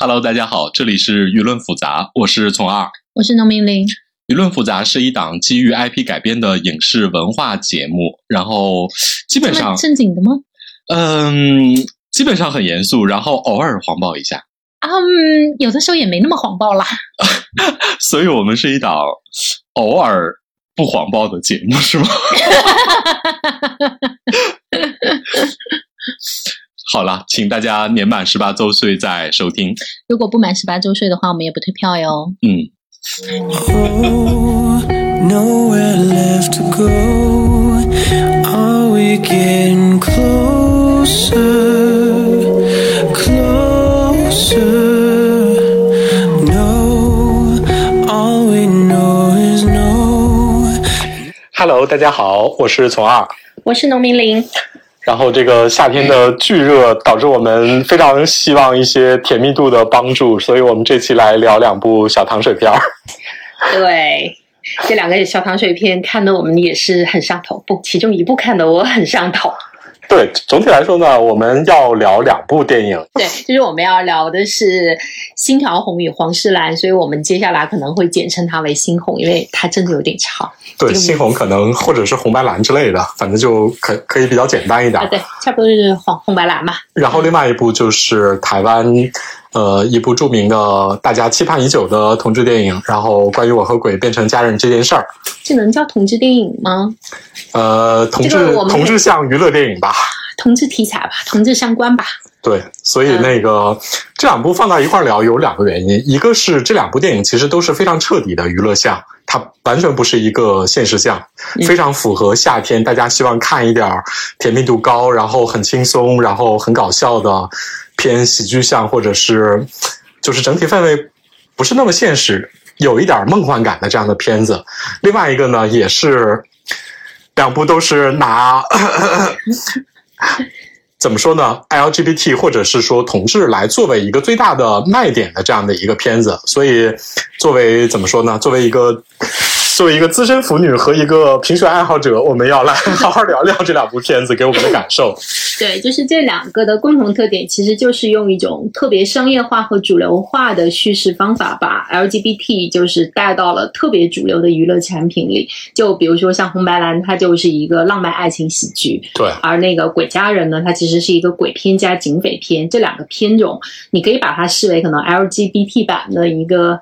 Hello，大家好，这里是舆论复杂，我是从二。我是农民林。舆论复杂是一档基于 IP 改编的影视文化节目，然后基本上正经的吗？嗯，基本上很严肃，然后偶尔黄暴一下。嗯，有的时候也没那么黄暴啦。所以我们是一档偶尔不黄暴的节目，是吗？好了，请大家年满十八周岁再收听。如果不满十八周岁的话，我们也不退票哟。嗯。Oh, nowhere left to go. Are we getting closer? Closer. No, all we know is no. Hello，大家好，我是从二。我是农民林。然后这个夏天的巨热导致我们非常希望一些甜蜜度的帮助，所以我们这期来聊两部小糖水片儿。对，这两个小糖水片看的我们也是很上头，不，其中一部看的我很上头。对，总体来说呢，我们要聊两部电影。对，就是我们要聊的是《星条红与黄世兰》，所以我们接下来可能会简称它为星红，因为它真的有点长。对，星红可能或者是红白蓝之类的，反正就可可以比较简单一点。啊，对，差不多就是红红白蓝嘛。然后另外一部就是台湾，呃，一部著名的大家期盼已久的同志电影，然后关于我和鬼变成家人这件事儿。这能叫同志电影吗？呃，同志、这个同志向娱乐电影吧。同志题材吧，同志相关吧。对，所以那个、这两部放到一块儿聊有两个原因，一个是这两部电影其实都是非常彻底的娱乐向，它完全不是一个现实向，嗯非常符合夏天大家希望看一点儿甜蜜度高，然后很轻松，然后很搞笑的偏喜剧向，或者是就是整体氛围不是那么现实，有一点梦幻感的这样的片子。另外一个呢，也是两部都是拿 怎么说呢？LGBT 或者是说同志来作为一个最大的卖点的这样的一个片子，所以作为怎么说呢？作为一个作为一个资深腐女和一个评选爱好者，我们要来好好聊聊这两部片子给我们的感受。对，就是这两个的共同特点，其实就是用一种特别商业化和主流化的叙事方法，把 LGBT 就是带到了特别主流的娱乐产品里。就比如说像《红白蓝》，它就是一个浪漫爱情喜剧，对，而那个《鬼家人》呢，它其实是一个鬼片加警匪片。这两个片种，你可以把它视为可能 LGBT 版的一个。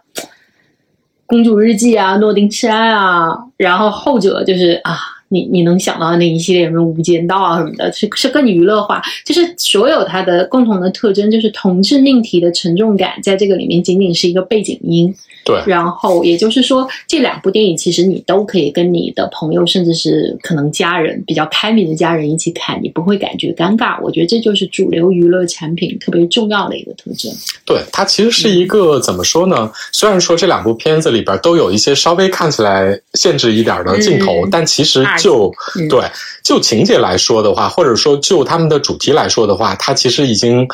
公主日记啊，诺丁山啊，然后后者就是啊，你你能想到的那一系列什么无间道啊什么的，是是更娱乐化，就是所有它的共同的特征就是同志命题的沉重感，在这个里面仅仅是一个背景音。对，然后也就是说，这两部电影其实你都可以跟你的朋友，甚至是可能家人比较开明的家人一起看，你不会感觉尴尬。我觉得这就是主流娱乐产品特别重要的一个特征。对，它其实是一个怎么说呢？虽然说这两部片子里边都有一些稍微看起来限制一点的镜头，嗯但其实就、嗯对就情节来说的话，或者说就他们的主题来说的话，它其实已经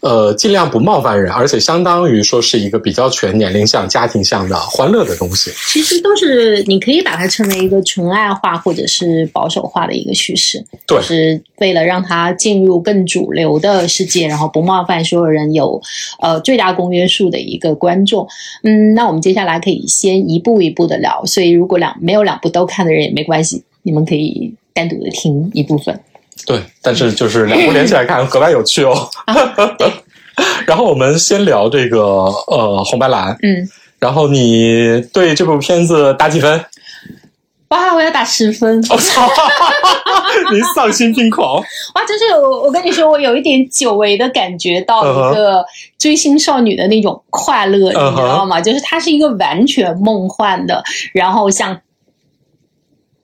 呃尽量不冒犯人，而且相当于说是一个比较全年龄向、家庭向的欢乐的东西。其实都是你可以把它称为一个纯爱化或者是保守化的一个叙事，对就是为了让它进入更主流的世界，然后不冒犯所有人，有呃最大公约数的一个观众。嗯，那我们接下来可以先一步一步的聊，所以如果两没有两部都看的人也没关系，你们可以单独的听一部分。对，但是就是两部连起来看格外有趣哦。然后我们先聊这个呃红白蓝，嗯，然后你对这部片子打几分？哇，我要打十分。我、操！你丧心病狂。哇，就是我，我跟你说，我有一点久违的感觉到一个追星少女的那种快乐你知道吗？就是它是一个完全梦幻的，然后像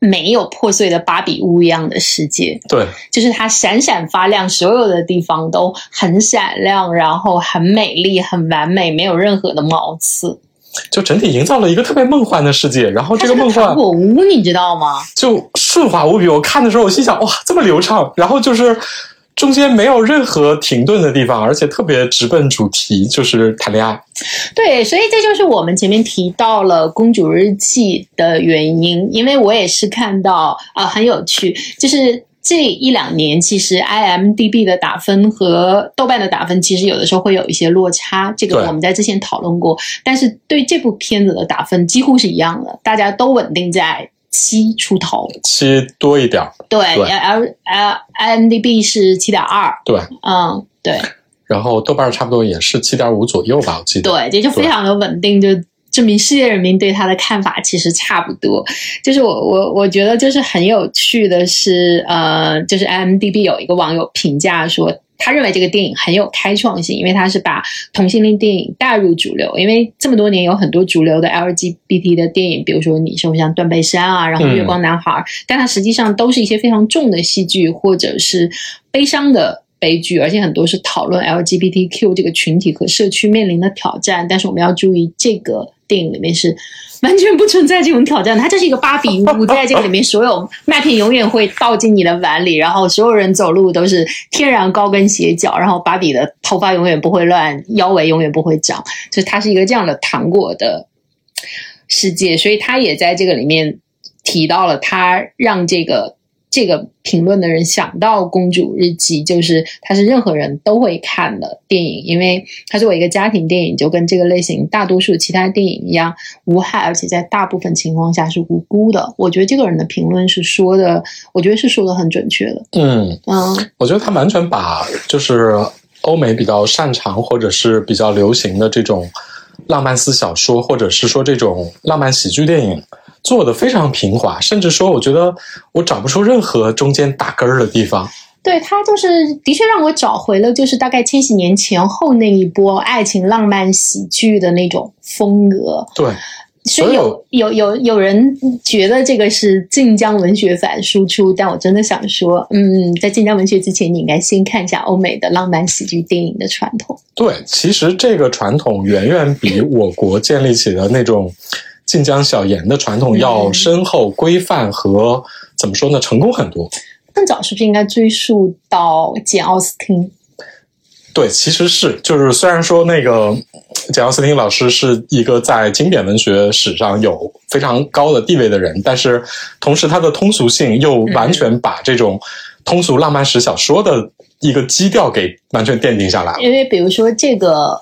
没有破碎的芭比屋一样的世界，对，就是它闪闪发亮，所有的地方都很闪亮，然后很美丽、很完美，没有任何的毛刺。就整体营造了一个特别梦幻的世界，然后这个梦幻糖果屋，你知道吗？就顺滑无比。我看的时候，我心想，哇，这么流畅，然后就是中间没有任何停顿的地方，而且特别直奔主题，就是谈恋爱。对，所以这就是我们前面提到了《公主日记》的原因，因为我也是看到啊、呃很有趣，就是这一两年，其实 IMDB 的打分和豆瓣的打分，其实有的时候会有一些落差。这个我们在之前讨论过，但是对这部片子的打分几乎是一样的，大家都稳定在七出头。七多一点儿，对对，L L IMDB 是七点二，对，嗯，对然后豆瓣儿差不多也是七点五左右吧，我记得。对，这就非常的稳定，就证明世界人民对他的看法其实差不多。就是我我我觉得就是很有趣的是，呃，就是 IMDB 有一个网友评价说。他认为这个电影很有开创性，因为他是把同性恋电影带入主流。因为这么多年有很多主流的 LGBT 的电影，比如说你说像《断背山》啊，然后《月光男孩》但它实际上都是一些非常重的戏剧，或者是悲伤的悲剧，而且很多是讨论 LGBTQ 这个群体和社区面临的挑战。但是我们要注意，这个电影里面是完全不存在这种挑战，它就是一个芭比屋，在这个里面，所有麦片永远会倒进你的碗里，然后所有人走路都是天然高跟鞋脚，然后芭比的头发永远不会乱，腰围永远不会长，就是它是一个这样的糖果的世界，所以他也在这个里面提到了，他让这个这个评论的人想到《公主日记》，就是它是任何人都会看的电影，因为它作为一个家庭电影，就跟这个类型大多数其他电影一样无害，而且在大部分情况下是无辜的。我觉得这个人的评论是说的，我觉得是说的很准确的。嗯，嗯我觉得他完全把就是欧美比较擅长或者是比较流行的这种浪漫思小说，或者是说这种浪漫喜剧电影做的非常平滑，甚至说我觉得我找不出任何中间打根儿的地方。对他就是的确让我找回了，就是大概千禧年前后那一波爱情浪漫喜剧的那种风格。对，所以有有有有有人觉得这个是晋江文学反输出，但我真的想说，嗯，在晋江文学之前，你应该先看一下欧美的浪漫喜剧电影的传统。对，其实这个传统远远比我国建立起的那种晋江小言的传统要深厚、规范和怎么说呢，成功很多。更早是不是应该追溯到简奥斯汀？对，其实是就是虽然说那个简奥斯汀老师是一个在经典文学史上有非常高的地位的人，但是同时他的通俗性又完全把这种通俗浪漫史小说的一个基调给完全奠定下来了。因为比如说这个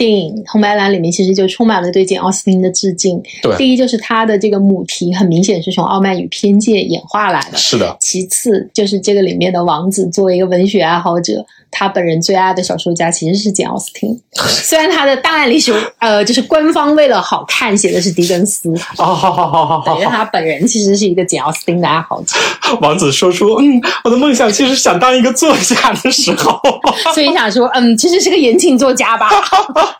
电影《红白蓝》里面其实就充满了对简奥斯汀的致敬。对第一就是他的这个母题很明显是从《傲慢与偏见》演化来的。是的，其次就是这个里面的王子作为一个文学爱好者，他本人最爱的小说家其实是简奥斯汀。虽然他的档案里是呃，就是官方为了好看写的是狄更斯，哦，好好好好好他本人其实是一个简奥斯汀的爱好者，王子说出，嗯，我的梦想其实想当一个作家的时候，所以想说，嗯，其实是个言情作家吧？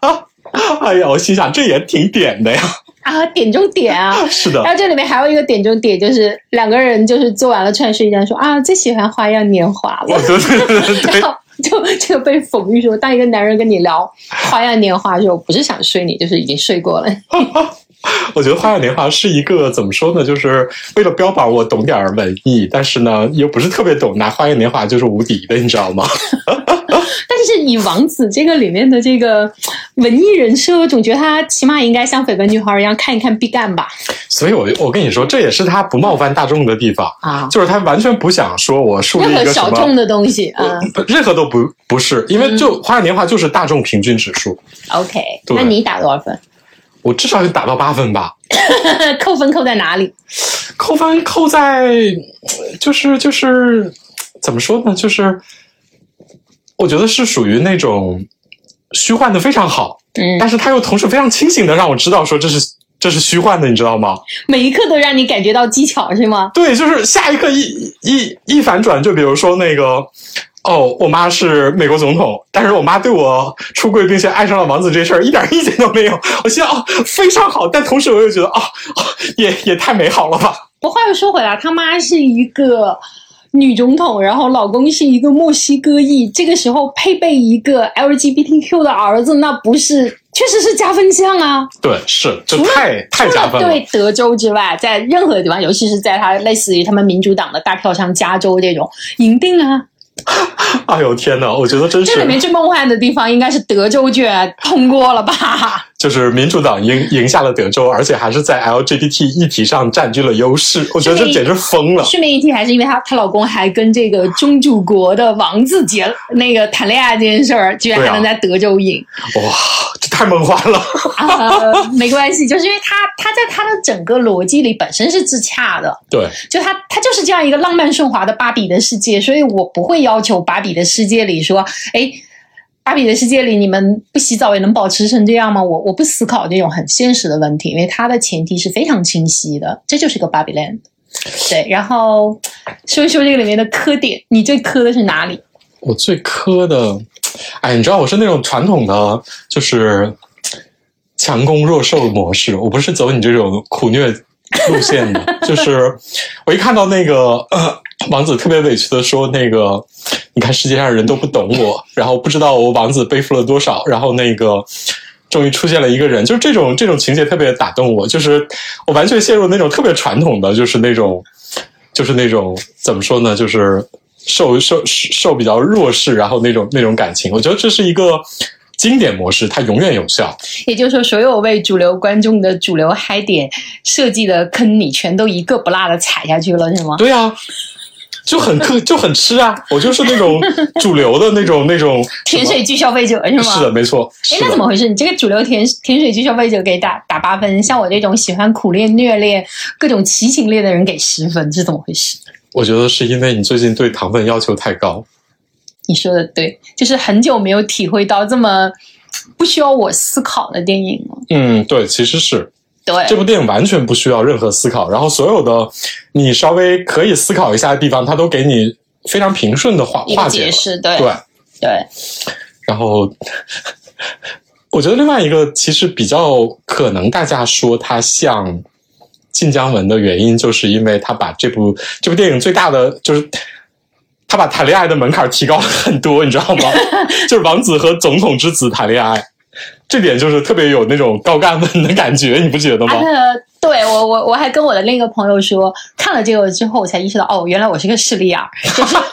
哎呀，我心想这也挺点的呀。啊，点中点啊！是的然，后这里面还有一个点中点，就是两个人就是做完了串睡觉，说啊最喜欢《花样年华》了，对对对对对然后 就 这个被讽喻说，当一个男人跟你聊 《花样年华》的时候，不是想睡你，就是已经睡过了。我觉得《花样年华》是一个怎么说呢？就是为了标榜我懂点儿文艺，但是呢又不是特别懂，拿《花样年华》就是无敌的，你知道吗？但是以王子这个里面的这个文艺人设，我总觉得他起码应该像绯闻女孩一样看一看毕赣吧？所以我我跟你说，这也是他不冒犯大众的地方，啊，就是他完全不想说我树立一个。小众的东西，啊不任何都不不是，因为就《花样年华》就是大众平均指数，，OK，对那你打多少分？我至少得打到八分吧。扣分扣在哪里？扣分扣在，就是就是怎么说呢？就是我觉得是属于那种虚幻的非常好，嗯，但是他又同时非常清醒的让我知道说这是这是虚幻的，你知道吗？每一刻都让你感觉到技巧是吗？对，就是下一刻一一一反转，就比如说那个。哦，我妈是美国总统，但是我妈对我出柜并且爱上了王子这事儿一点意见都没有。我心想，哦，非常好，但同时我又觉得，哦，哦也也太美好了吧。不话又说回来，他妈是一个女总统，然后老公是一个墨西哥裔，这个时候配备一个 LGBTQ 的儿子，那不是确实是加分项啊！对，是，就太太加分了。除了对德州之外，在任何地方，尤其是在他类似于他们民主党的大票上加州这种，赢定啊！哎呦天哪，我觉得真是这里面最梦幻的地方应该是德州卷通过了吧？就是民主党赢赢下了德州，而且还是在 LGBT 议题上占据了优势。我觉得这简直疯了。顺便一提，还是因为她她老公还跟这个中主国的王子结那个谈恋爱这件事儿，居然还能在德州赢。哇，这太梦幻了。啊，没关系，就是因为他他在他的整个逻辑里本身是自洽的，对，就他他就是这样一个浪漫顺滑的芭比的世界，所以我不会要求芭比的世界里说，哎。芭比的世界里，你们不洗澡也能保持成这样吗？我我不思考这种很现实的问题，因为它的前提是非常清晰的，这就是个芭比 land。对，然后说一说这个里面的磕点，你最磕的是哪里？我最磕的，哎，你知道我是那种传统的，就是强攻弱受模式，我不是走你这种苦虐路线的。就是我一看到那个、王子特别委屈的说，那个你看世界上人都不懂我，然后不知道我王子背负了多少，然后那个。终于出现了一个人，就是这种这种情节特别打动我，就是我完全陷入那种特别传统的，就是那种，就是那种怎么说呢，就是受受受比较弱势，然后那种那种感情，我觉得这是一个经典模式，它永远有效。也就是说，所有为主流观众的主流嗨点设计的坑，你全都一个不落的踩下去了，是吗？对啊，就很客 就很吃啊，我就是那种主流的那种那种 甜水剧消费者是吗？是的，没错。哎，那怎么回事？你这个主流甜甜水剧消费者给打打八分，像我这种喜欢苦恋、虐恋、各种奇情恋的人给十分，是怎么回事？我觉得是因为你最近对糖分要求太高。你说的对，就是很久没有体会到这么不需要我思考的电影了。嗯，对，其实是对，这部电影完全不需要任何思考，然后所有的你稍微可以思考一下的地方，它都给你非常平顺的化化解对对，对然后 我觉得另外一个其实比较可能大家说它像晋江文的原因，就是因为他把这部这部电影最大的就是。他把谈恋爱的门槛提高了很多，你知道吗？就是王子和总统之子谈恋爱，这点就是特别有那种高干文的感觉，你不觉得吗？啊，对我我我还跟我的另一个朋友说，看了这个之后，我才意识到，哦，原来我是个势利眼儿，就是。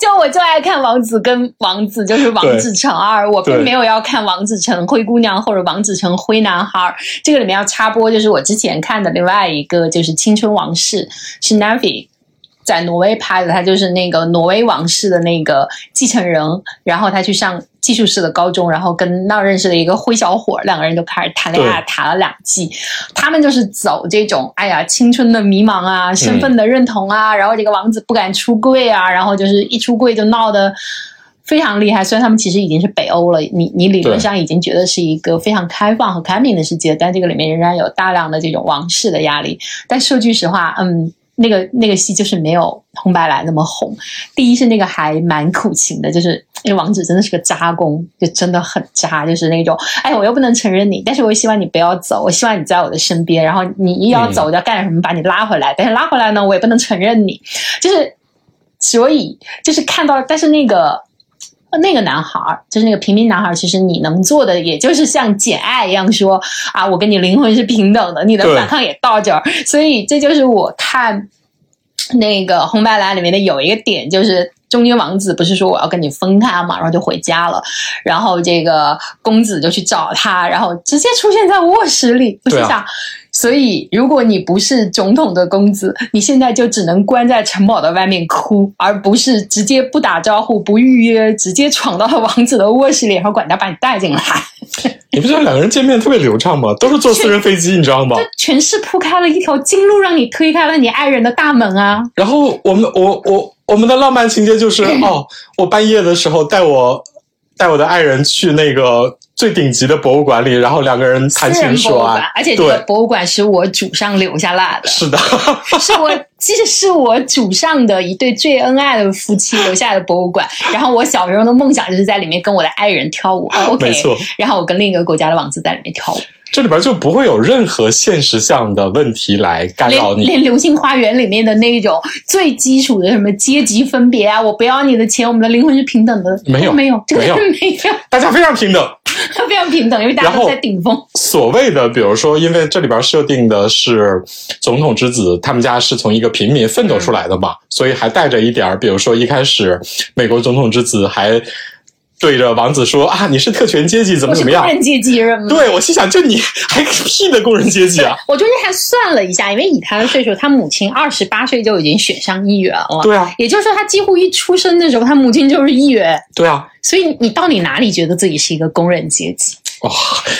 就我就爱看王子跟王子，就是王子成二，我并没有要看王子成灰姑娘或者王子成灰男孩儿。这个里面要插播，就是我之前看的另外一个，就是《青春往事》，是 Navi 在挪威拍的，他就是那个挪威王室的那个继承人，然后他去上技术室的高中，然后跟那儿认识的一个灰小伙，两个人就开始谈恋爱，谈了两季。他们就是走这种，哎呀，青春的迷茫啊，身份的认同啊，然后这个王子不敢出柜啊，然后就是一出柜就闹得。非常厉害，虽然他们其实已经是北欧了，你你理论上已经觉得是一个非常开放和开明的世界，但这个里面仍然有大量的这种王室的压力。但说句实话，嗯，那个那个戏就是没有红白蓝那么红。第一是那个还蛮苦情的，就是那个王子真的是个渣攻，就真的很渣，就是那种，哎，我又不能承认你，但是我希望你不要走，我希望你在我的身边，然后你一要走，我就要干什么把你拉回来，但是拉回来呢，我也不能承认你，就是，所以就是看到，但是那个。那个男孩儿就是那个平民男孩儿，其实你能做的，也就是像简爱一样说啊，我跟你灵魂是平等的，你的反抗也到这儿。所以这就是我看那个红白蓝里面的有一个点，就是中间王子不是说我要跟你分开嘛，然后就回家了，然后这个公子就去找他，然后直接出现在卧室里，我心想。所以，如果你不是总统的公子，你现在就只能关在城堡的外面哭，而不是直接不打招呼、不预约，直接闯到了王子的卧室里，然后管家把你带进来。你不觉得两个人见面特别流畅吗？都是坐私人飞机，你知道吗？这全是铺开了一条金路，让你推开了你爱人的大门啊！然后我们我我我们的浪漫情节就是 哦，我半夜的时候带我带我的爱人去那个最顶级的博物馆里，然后两个人谈情说爱而且这个，博物馆是我祖上留下来的，是的，是我其实是我祖上的一对最恩爱的夫妻留下来的博物馆。然后我小时候的梦想就是在里面跟我的爱人跳舞、o k 没错。然后我跟另一个国家的王子在里面跳舞，这里边就不会有任何现实上的问题来干扰你。连连《流星花园》里面的那种最基础的什么阶级分别啊，我不要你的钱，我们的灵魂是平等的，没有没有，这个没有没有，大家非常平等。平等，因为大家都在顶峰。所谓的，比如说，因为这里边设定的是总统之子，他们家是从一个平民奋斗出来的嘛，所以还带着一点儿，比如说一开始美国总统之子还对着王子说啊，你是特权阶级，怎么怎么样？工人阶级人吗。对我心想，就你 还屁的工人阶级啊？我中间还算了一下，因为以他的岁数，他母亲二十八岁就已经选上议员了。对啊，也就是说，他几乎一出生的时候，他母亲就是议员。对啊，所以你到底哪里觉得自己是一个工人阶级？哇、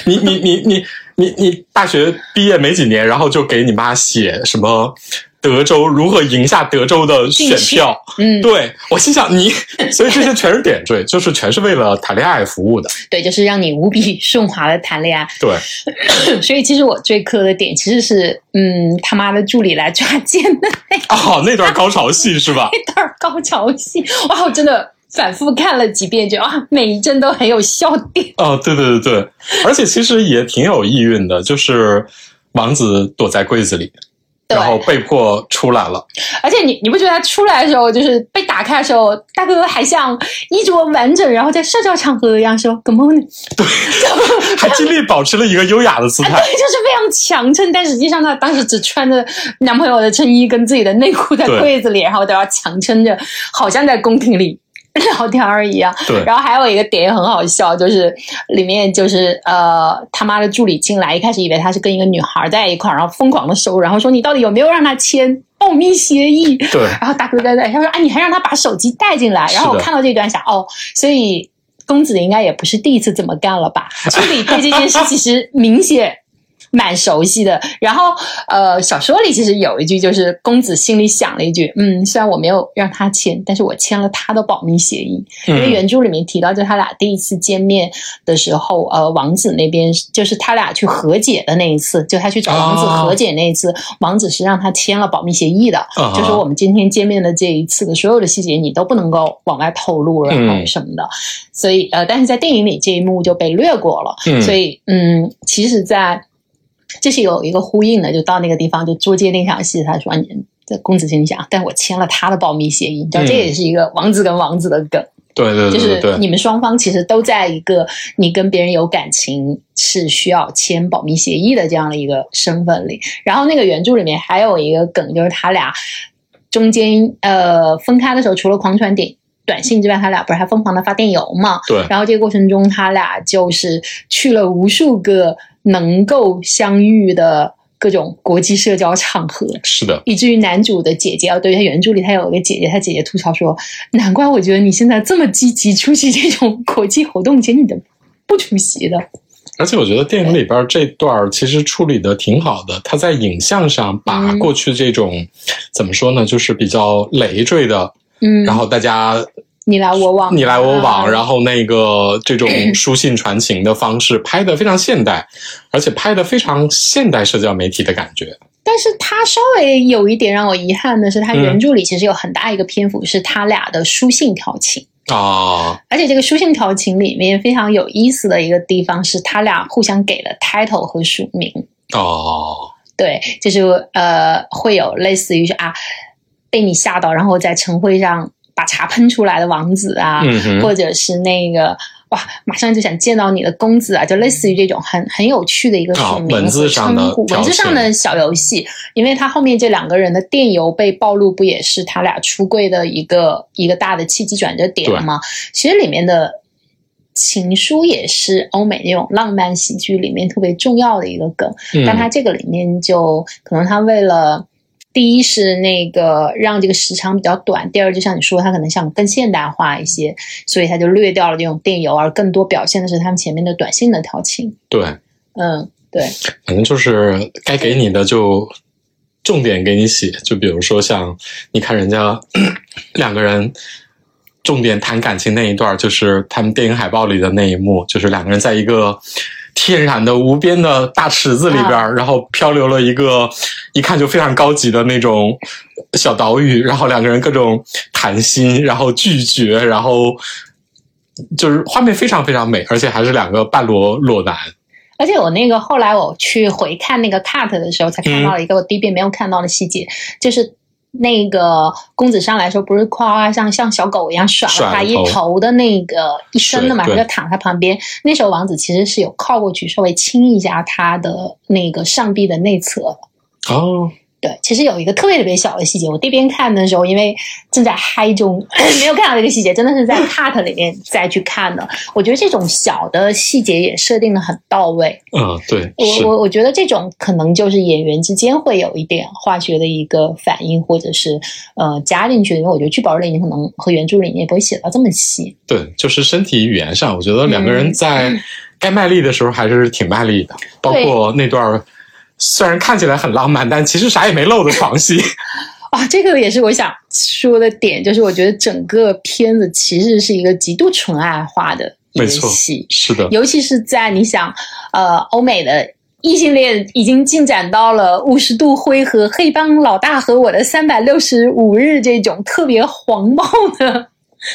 你你你你你你大学毕业没几年，然后就给你妈写什么德州如何赢下德州的选票？嗯，对我心想你，所以这些全是点缀，就是全是为了谈恋爱服务的。对，就是让你无比顺滑的谈恋爱。对，所以其实我最磕的点其实是，嗯，他妈的助理来抓奸的那哦，那段高潮戏是吧？那段高潮戏，哇，我真的反复看了几遍，觉得啊，每一帧都很有笑点。哦，对对对对，而且其实也挺有意蕴的，就是王子躲在柜子里，对然后被迫出来了。而且你你不觉得他出来的时候，就是被打开的时候，大哥还像衣着完整，然后在社交场合一样说 “good morning”，对 还尽力保持了一个优雅的姿态。对，就是非常强撑，但实际上他当时只穿着男朋友的衬衣跟自己的内裤在柜子里，然后都要强撑着，好像在宫廷里 聊天儿一样。对，然后还有一个点也很好笑，就是里面就是呃他妈的助理进来，一开始以为他是跟一个女孩在一块儿，然后疯狂的收，然后说你到底有没有让他签保密协议？对，然后大哥在在，他说啊你还让他把手机带进来，然后我看到这段想哦，所以公子应该也不是第一次这么干了吧？助理对这件事其实明显。蛮熟悉的，然后呃，小说里其实有一句，就是公子心里想了一句，嗯，虽然我没有让他签，但是我签了他的保密协议。因为嗯，原著里面提到，就他俩第一次见面的时候，呃，王子那边就是他俩去和解的那一次，就他去找王子哦和解那一次，王子是让他签了保密协议的，啊就说我们今天见面的这一次的所有的细节你都不能够往外透露，然后嗯什么的。所以呃，但是在电影里这一幕就被略过了。嗯所以嗯，其实在这是有一个呼应的，就到那个地方就捉奸那场戏，他说你。这公子心里想，但我签了他的保密协议，你知道，嗯这也是一个王子跟王子的梗。对对就是你们双方其实都在一个你跟别人有感情是需要签保密协议的这样的一个身份里。然后那个原著里面还有一个梗，就是他俩中间呃分开的时候，除了狂传点短信之外，他俩不是还疯狂的发电邮嘛？对然后这个过程中，他俩就是去了无数个能够相遇的各种国际社交场合。是的，以至于男主的姐姐啊，对他原著里他有一个姐姐，他姐姐吐槽说：“难怪我觉得你现在这么积极出席这种国际活动，其实你的不出席的。而且我觉得电影里边这段其实处理的挺好的，他在影像上把嗯过去这种、怎么说呢，就是比较累赘的，”嗯，然后大家你来我往，你来我往，啊然后那个这种 书信传情的方式拍的非常现代，而且拍的非常现代社交媒体的感觉。但是他稍微有一点让我遗憾的是，他嗯原著里其实有很大一个篇幅是他俩的书信调情。啊，而且这个书信调情里面非常有意思的一个地方是，他俩互相给了 title 和署名。哦，对，就是呃，会有类似于是啊，被你吓到，然后在晨会上把茶喷出来的王子啊，嗯，或者是那个哇，马上就想见到你的公子啊，就类似于这种很很有趣的一个啊署名文字和上的称呼，挑文字上的小游戏。因为他后面这两个人的电邮被暴露，不也是他俩出柜的一个一个大的契机转折点吗？其实里面的。情书也是欧美那种浪漫喜剧里面特别重要的一个梗，嗯但他这个里面就可能他为了第一是那个让这个时长比较短，第二就像你说，他可能想更现代化一些，所以他就略掉了这种电邮，而更多表现的是他们前面的短信的调情。对，嗯，对，反正就是该给你的就重点给你写，就比如说像你看人家 两个人重点谈感情那一段，就是他们电影海报里的那一幕，就是两个人在一个天然的无边的大池子里边，啊然后漂流了一个一看就非常高级的那种小岛屿，然后两个人各种谈心，然后拒绝，然后。就是画面非常非常美，而且还是两个半裸裸男，而且我那个后来我去回看那个 cut 的时候，才看到了一个我第一遍没有看到的细节，就是。那个公子上来的时候，不是夸夸像像小狗一样甩了他一头头的那个一身的嘛，他就躺他旁边。那时候王子其实是有靠过去稍微亲一下他的那个上臂的内侧的。哦，对，其实有一个特别特别小的细节，我第一遍看的时候，因为正在嗨中，没有看到这个细节，真的是在 cut 里面再去看的。我觉得这种小的细节也设定的很到位。嗯，对，我，我我觉得这种可能就是演员之间会有一点化学的一个反应，或者是呃加进去的。因为我觉得剧本里面可能和原著里面也不会写到这么细。对，就是身体语言上，我觉得两个人在该卖力的时候还是挺卖力的，包括那段儿虽然看起来很浪漫，但其实啥也没露的床戏。啊，这个也是我想说的点，就是我觉得整个片子其实是一个极度纯爱化的一个没错戏，是的，尤其是在你想，呃，欧美的异性恋已经进展到了五十度灰和黑帮老大和我的三百六十五日这种特别黄暴的、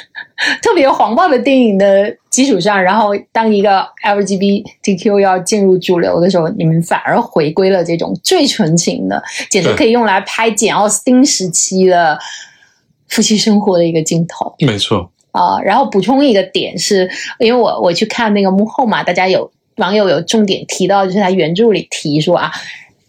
特别黄暴的电影的基础上，然后当一个 LGBTQ 要进入主流的时候，你们反而回归了这种最纯情的，简直可以用来拍简奥斯汀时期的夫妻生活的一个镜头。没错，啊、然后补充一个点是，因为我我去看那个幕后嘛，大家有网友有重点提到，就是他原著里提说啊，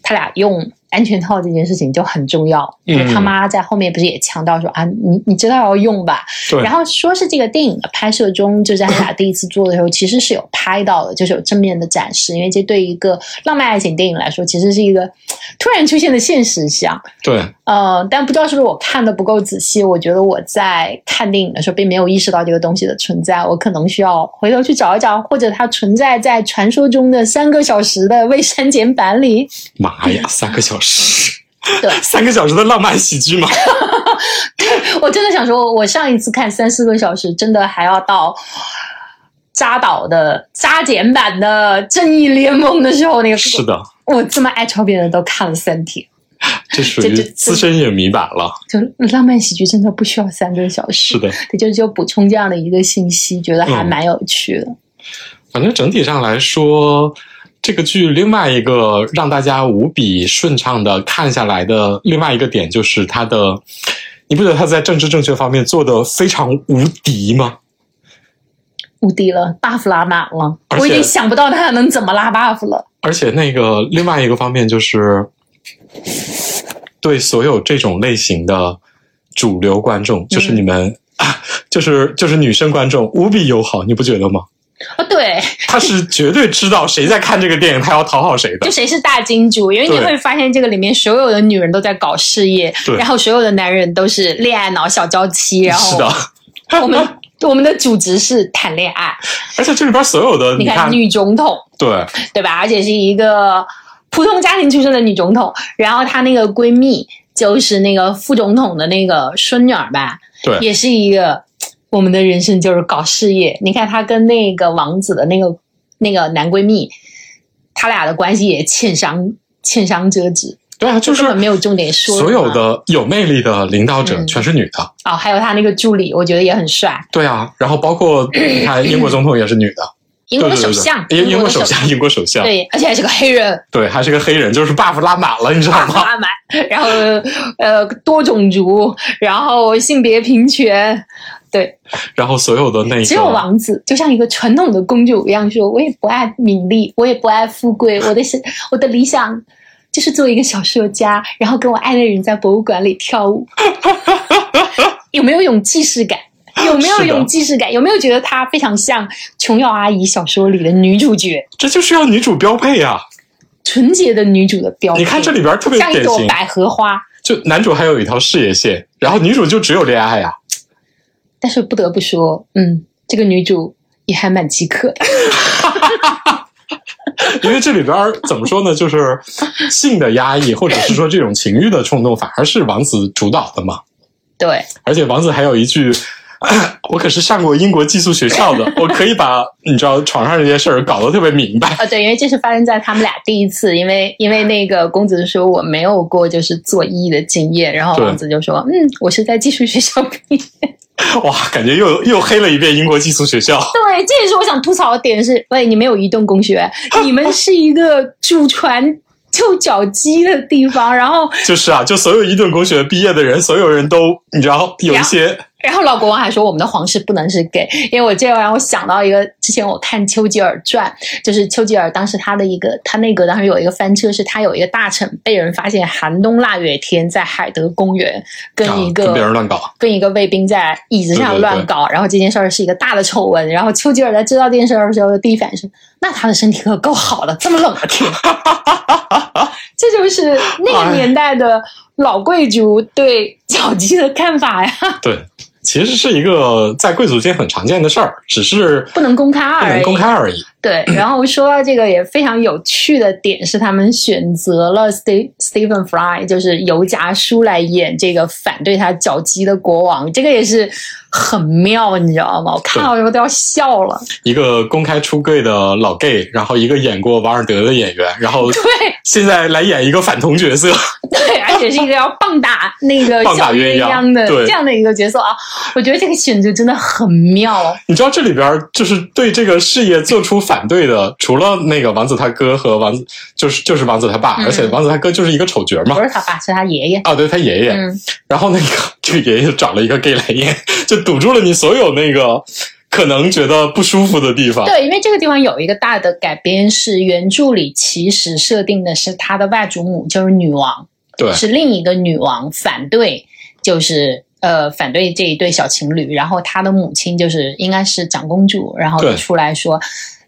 他俩用安全套这件事情就很重要，嗯就是他妈在后面不是也强调说啊，你你知道要用吧？对，然后说是这个电影的拍摄中，就是他俩第一次做的时候，其实是有拍到的，就是有正面的展示，因为这对一个浪漫爱情电影来说，其实是一个突然出现的现实项。对，呃，但不知道是不是我看的不够仔细，我觉得我在看电影的时候并没有意识到这个东西的存在，我可能需要回头去找一找，或者它存在在传说中的三个小时的未删减版里。妈呀，三个小时，对 三个小时的浪漫喜剧吗？我真的想说，我上一次看三四个小时，真的还要到扎导的扎减版的《正义联盟》的时候，那个是的，我这么爱超别人都看了三天，这属于这这资深影迷版了。就浪漫喜剧真的不需要三个小时。是的，对，就就补充这样的一个信息，觉得还嗯蛮有趣的。反正整体上来说，这个剧另外一个让大家无比顺畅的看下来的另外一个点，就是它的，你不觉得它在政治正确方面做的非常无敌吗？无敌了，buff 拉满了，我已经想不到他能怎么拉 buff 了。而且那个另外一个方面就是，对所有这种类型的主流观众，就是你们、啊，就是就是女生观众无比友好，你不觉得吗？哦，对，他是绝对知道谁在看这个电影，他要讨好谁的就。谁是大金主，因为你会发现这个里面所有的女人都在搞事业，对然后所有的男人都是恋爱脑、小娇妻，然后是的，我们我们的主职是谈恋爱。而且这里边所有的，你看，看女总统，对，对吧？而且是一个普通家庭出身的女总统，然后她那个闺蜜就是那个副总统的那个孙女儿吧，对也是一个我们的人生就是搞事业。你看她跟那个王子的那个那个男闺蜜，他俩的关系也欠商欠商折指，对啊，就是没有重点说。所有的有魅力的领导者嗯全是女的。哦，还有他那个助理，我觉得也很帅，对啊，然后包括 你看英国总统也是女的，英国首相，英英国首相，英国首相，对，而且还是个黑人。对，还是个黑人，就是 buff 拉满了，你知道吗？拉满，然后呃多种族，然后性别平权，对，然后所有的那个只有王子就像一个传统的公主一样说，我也不爱名利，我也不爱富贵，我的是我的理想。就是做一个小说家，然后跟我爱的人在博物馆里跳舞，有没有一种既视感？有没有一种既视感？有没有觉得她非常像琼瑶阿姨小说里的女主角，这就是要女主标配啊！纯洁的女主的标配？你看这里边特别像一朵百合花，就男主还有一条事业线，然后女主就只有恋爱呀、但是不得不说，嗯，这个女主也还蛮饥渴的。因为这里边怎么说呢，就是性的压抑，或者是说这种情欲的冲动，反而是王子主导的嘛。对，而且王子还有一句。我可是上过英国寄宿学校的，我可以把你知道床上这件事儿搞得特别明白。啊，对，因为这是发生在他们俩第一次，因为因为那个公子说我没有过就是做医的经验，然后对王子就说，嗯，我是在寄宿学校毕业。哇，感觉又又黑了一遍英国寄宿学校。对，这也是我想吐槽的点是，喂，你们有移动工学，你们是一个祖传就脚鸡的地方，然后就是啊，就所有伊顿公学毕业的人，所有人都你知道有一些然后老国王还说我们的皇室不能是 gay，因为我这让我想到一个，之前我看丘吉尔传，就是丘吉尔当时他的一个他内阁当时有一个翻车，是他有一个大臣被人发现寒冬腊月天在海德公园跟一个、啊跟别人乱搞，跟一个卫兵在椅子上对对对乱搞，然后这件事儿是一个大的丑闻。然后丘吉尔在知道这件事儿的时候的第一反应是：那他的身体可够好的，这么冷的天。这就是那个年代的老贵族对脚鸡的看法呀，对，其实是一个在贵族间很常见的事儿，只是不能公开而已。不能公开而已。对，然后说到这个也非常有趣的点是，他们选择了 Ste Stephen Fry，就是尤夹叔来演这个反对他脚基的国王，这个也是很妙，你知道吗？我看到的时候都要笑了。一个公开出柜的老 gay，然后一个演过瓦尔德的演员，然后对现在来演一个反同角色，对，而且是一个要棒打那个棒打小鸳鸯鸯的对这样的一个角色啊，我觉得这个选择真的很妙。你知道这里边就是对这个事业做出反对的，除了那个王子他哥和王子，就是就是王子他爸，嗯而且王子他哥就是一个丑角嘛不。是他爸，是他爷爷。啊，对他爷爷，嗯，然后那个这个爷爷找了一个 gay 来演，就堵住了你所有那个可能觉得不舒服的地方。对，因为这个地方有一个大的改编，是原著里其实设定的是他的外祖母就是女王，对是另一个女王反对，就是呃反对这一对小情侣，然后他的母亲就是应该是长公主，然后就出来说。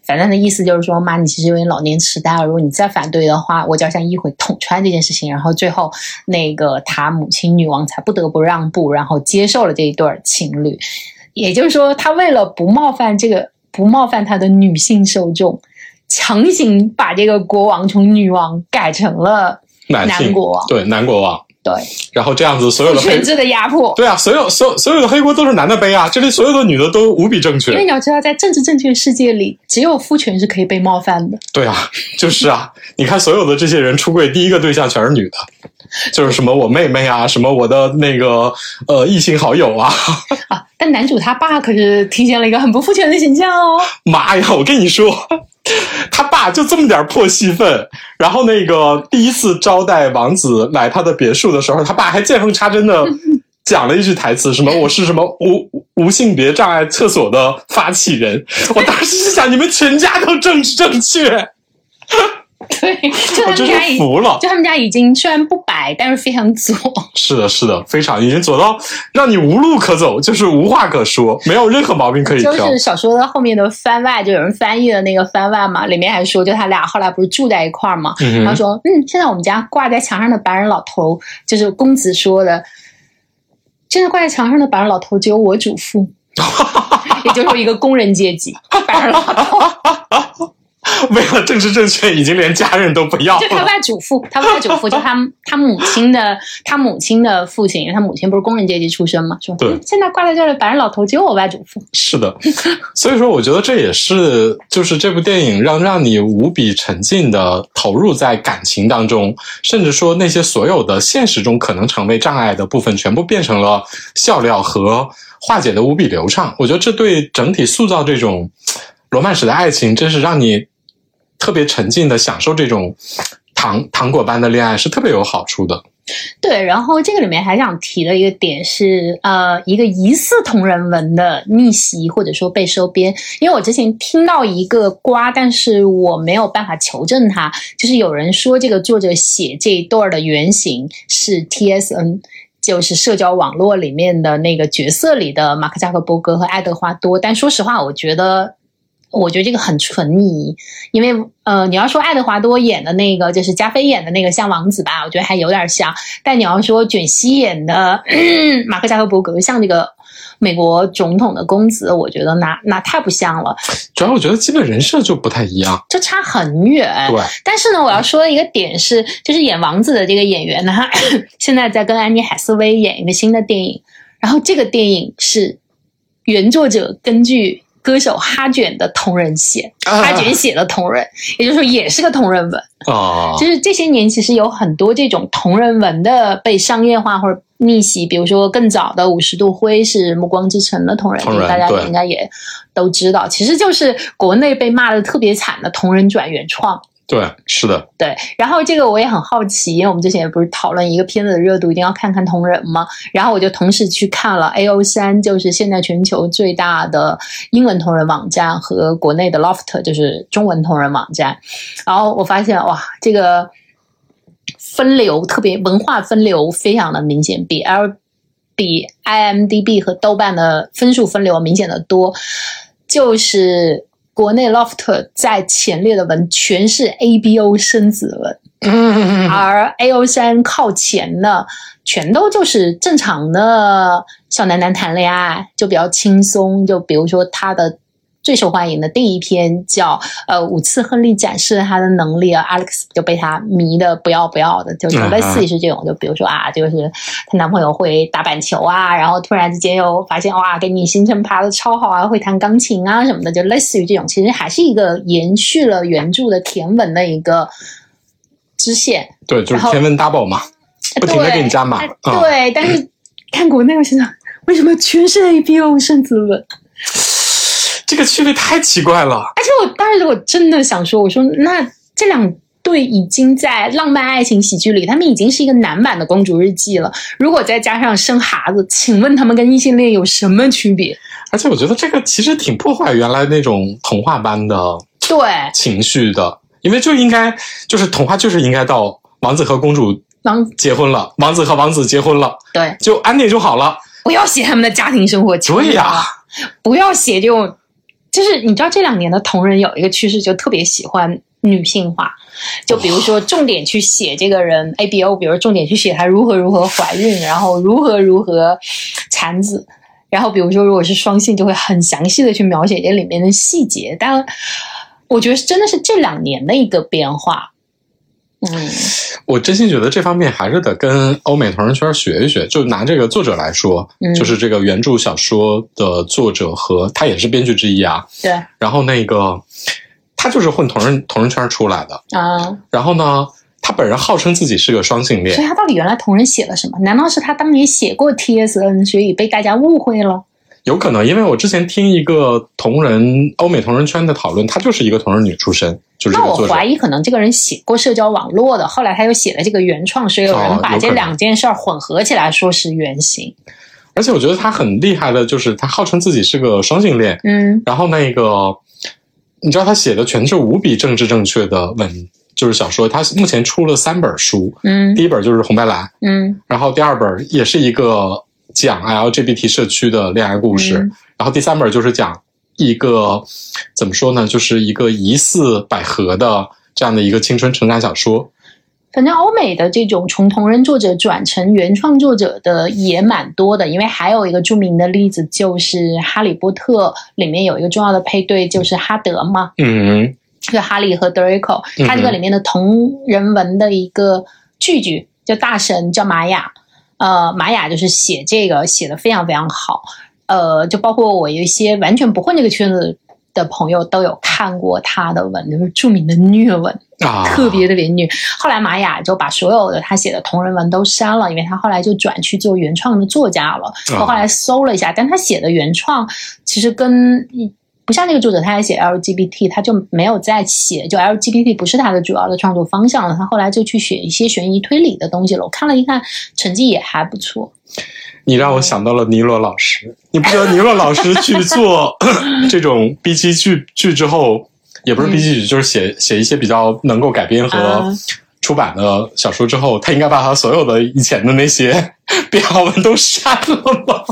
反正的意思就是说，妈，你其实有点老年痴呆了。如果你再反对的话，我就要向议会捅穿这件事情。然后最后，那个他母亲女王才不得不让步，然后接受了这一对儿情侣。也就是说，他为了不冒犯这个不冒犯他的女性受众，强行把这个国王从女王改成了男国王对男国王，对然后这样子所有的黑 权制的压迫。对啊，所有所有所有的黑锅都是男的背啊，这里所有的女的都无比正确因为。你要知道，在政治正确世界里，只有父权是可以被冒犯的。对啊，就是啊，你看所有的这些人出柜，第一个对象全是女的，就是什么我妹妹啊，什么我的那个呃异性好友啊，啊，但男主他爸可是体现了一个很不父权的形象哦。妈呀！我跟你说，他爸就这么点破戏份，然后那个第一次招待王子来他的别墅的时候，他爸还见缝插针的 讲了一句台词，什么我是什么无无性别障碍厕所的发起人。我当时是想，你们全家都政治正确，对，就他们家已是服了。就他们家已经虽然不白，但是非常左。是的，是的，非常已经左到让你无路可走，就是无话可说，没有任何毛病可以就。是小说的后面的番外，就有人翻译的那个番外嘛，里面还说，就他俩后来不是住在一块儿嘛，他说，嗯，现在我们家挂在墙上的白人老头，就是公子说的，现在挂在墙上的白人老头只有我祖父，也就是说一个工人阶级白人老头，为了政治正确，已经连家人都不要了就他。外祖父，他外祖父 就他他母亲的他母亲的父亲，因为他母亲不是工人阶级出身嘛，说现在挂在这儿的白人老头只有我外祖父，是的，所以说我觉得这也是就是这部电影让让你无比沉浸的投入在感情当中，甚至说那些所有的现实中可能成为障碍的部分，全部变成了笑料和化解的无比流畅。我觉得这对整体塑造这种 罗曼史的爱情，真是让你特别沉浸的享受这种糖糖果般的恋爱，是特别有好处的。对，然后这个里面还想提的一个点是，呃，一个疑似同人文的逆袭或者说被收编。因为我之前听到一个瓜，但是我没有办法求证它，就是有人说这个作者写这一段的原型是 TSN。就是社交网络里面的那个角色里的马克扎克伯格和爱德华多，但说实话，我觉得，我觉得这个很纯疑，因为呃，你要说爱德华多演的那个，就是加菲演的那个像王子吧，我觉得还有点像。但你要说卷西演的 马克扎克伯格像这个美国总统的公子，我觉得那那太不像了，主要我觉得基本人设就不太一样。就差很远。对，但是呢，我要说的一个点是，就是演王子的这个演员呢，他 现在在跟安妮海瑟薇演一个新的电影，然后这个电影是原作者根据歌手哈卷的同人写，啊哈卷写的同人，也就是说也是个同人文。哦，就是这些年其实有很多这种同人文的被商业化或者逆袭，比如说更早的《五十度灰》是《暮光之城》的同人，同人大家应该也都知道，其实就是国内被骂的特别惨的同人转原创。对，是的，对，然后这个我也很好奇，因为我们之前不是讨论一个片子的热度一定要看看同人吗？然后我就同时去看了 A O 三，就是现在全球最大的英文同人网站和国内的 Loft，就是中文同人网站。然后我发现哇，这个分流特别文化分流非常的明显，比 L 比 IMDB 和豆瓣的分数分流明显的多，就是。国内 Loft 在前列的文全是 ABO 生子文，嗯，而 AO 三靠前的全都就是正常的小男男谈恋爱，就比较轻松。就比如说他的最受欢迎的第一篇叫呃五次亨利展示了他的能力啊，Alex 就被他迷的不要不要的，就是类似于是这种。就比如说啊，就是她男朋友会打板球啊，然后突然之间又发现哇，给你行程爬的超好啊，会弹钢琴啊什么的，就类似于这种。其实还是一个延续了原著的甜文的一个支线。对，就是甜文 double 嘛，不停的给你加码。对，但是看国内，我心想，为什么全是 ABO 圣子文？这个区别太奇怪了。而且我当时我真的想说，我说那这两对已经在浪漫爱情喜剧里，他们已经是一个男版的公主日记了。如果再加上生孩子，请问他们跟异性恋有什么区别？而且我觉得这个其实挺破坏原来那种童话般的对，情绪的，因为就应该就是童话就是应该到王子和公主王结婚了，王子和王子结婚了，对，就安定就好了。不要写他们的家庭生活。对呀、不要写这种，就是你知道这两年的同人有一个趋势，就特别喜欢女性化，就比如说重点去写这个人 ABO，比如重点去写她如何如何怀孕，然后如何如何产子，然后比如说如果是双性，就会很详细的去描写这里面的细节。但我觉得真的是这两年的一个变化。嗯，我真心觉得这方面还是得跟欧美同人圈学一学。就拿这个作者来说，嗯就是这个原著小说的作者和他也是编剧之一啊。对然后那个他就是混同人同人圈出来的。啊，然后呢，他本人号称自己是个双性恋所以，他到底原来同人写了什么？难道是他当年写过 TSN，所以被大家误会了？有可能因为我之前听一个同人欧美同人圈的讨论，她就是一个同人女出身，就是这那我。怀疑可能这个人写过社交网络的，后来他又写了这个原创，所以有人把这两件事儿混合起来说是原型。而且我觉得他很厉害的，就是他号称自己是个双性恋，嗯然后那个你知道他写的全是无比政治正确的文，就是小说。他目前出了三本书，嗯第一本就是红白蓝，嗯然后第二本也是一个讲 LGBT 社区的恋爱故事，嗯。然后第三本就是讲一个怎么说呢，就是一个疑似百合的这样的一个青春成长小说。反正欧美的这种从同人作者转成原创作者的也蛮多的，因为还有一个著名的例子就是《哈利波特》里面有一个重要的配对，就是哈德嘛，嗯，就是哈利和德瑞克，他这个里面的同人文的一个句句叫大神叫玛雅，呃，玛雅就是写这个写的非常非常好，呃，就包括我有一些完全不混这个圈子的朋友都有看过他的文，就是著名的虐文，啊，特别特别虐。后来玛雅就把所有的他写的同人文都删了，因为他后来就转去做原创的作家了。啊我后来搜了一下，但他写的原创其实跟不像那个作者，他还写 LGBT，他就没有再写，就 LGBT 不是他的主要的创作方向了。他后来就去写一些悬疑推理的东西了。我看了一看，成绩也还不错。你让我想到了尼罗老师。你不觉得尼罗老师去做 这种 B 级剧剧之后，也不是 B 级剧，就是写写一些比较能够改编和啊出版的小说之后，他应该把他所有的以前的那些 编号文都删了吧？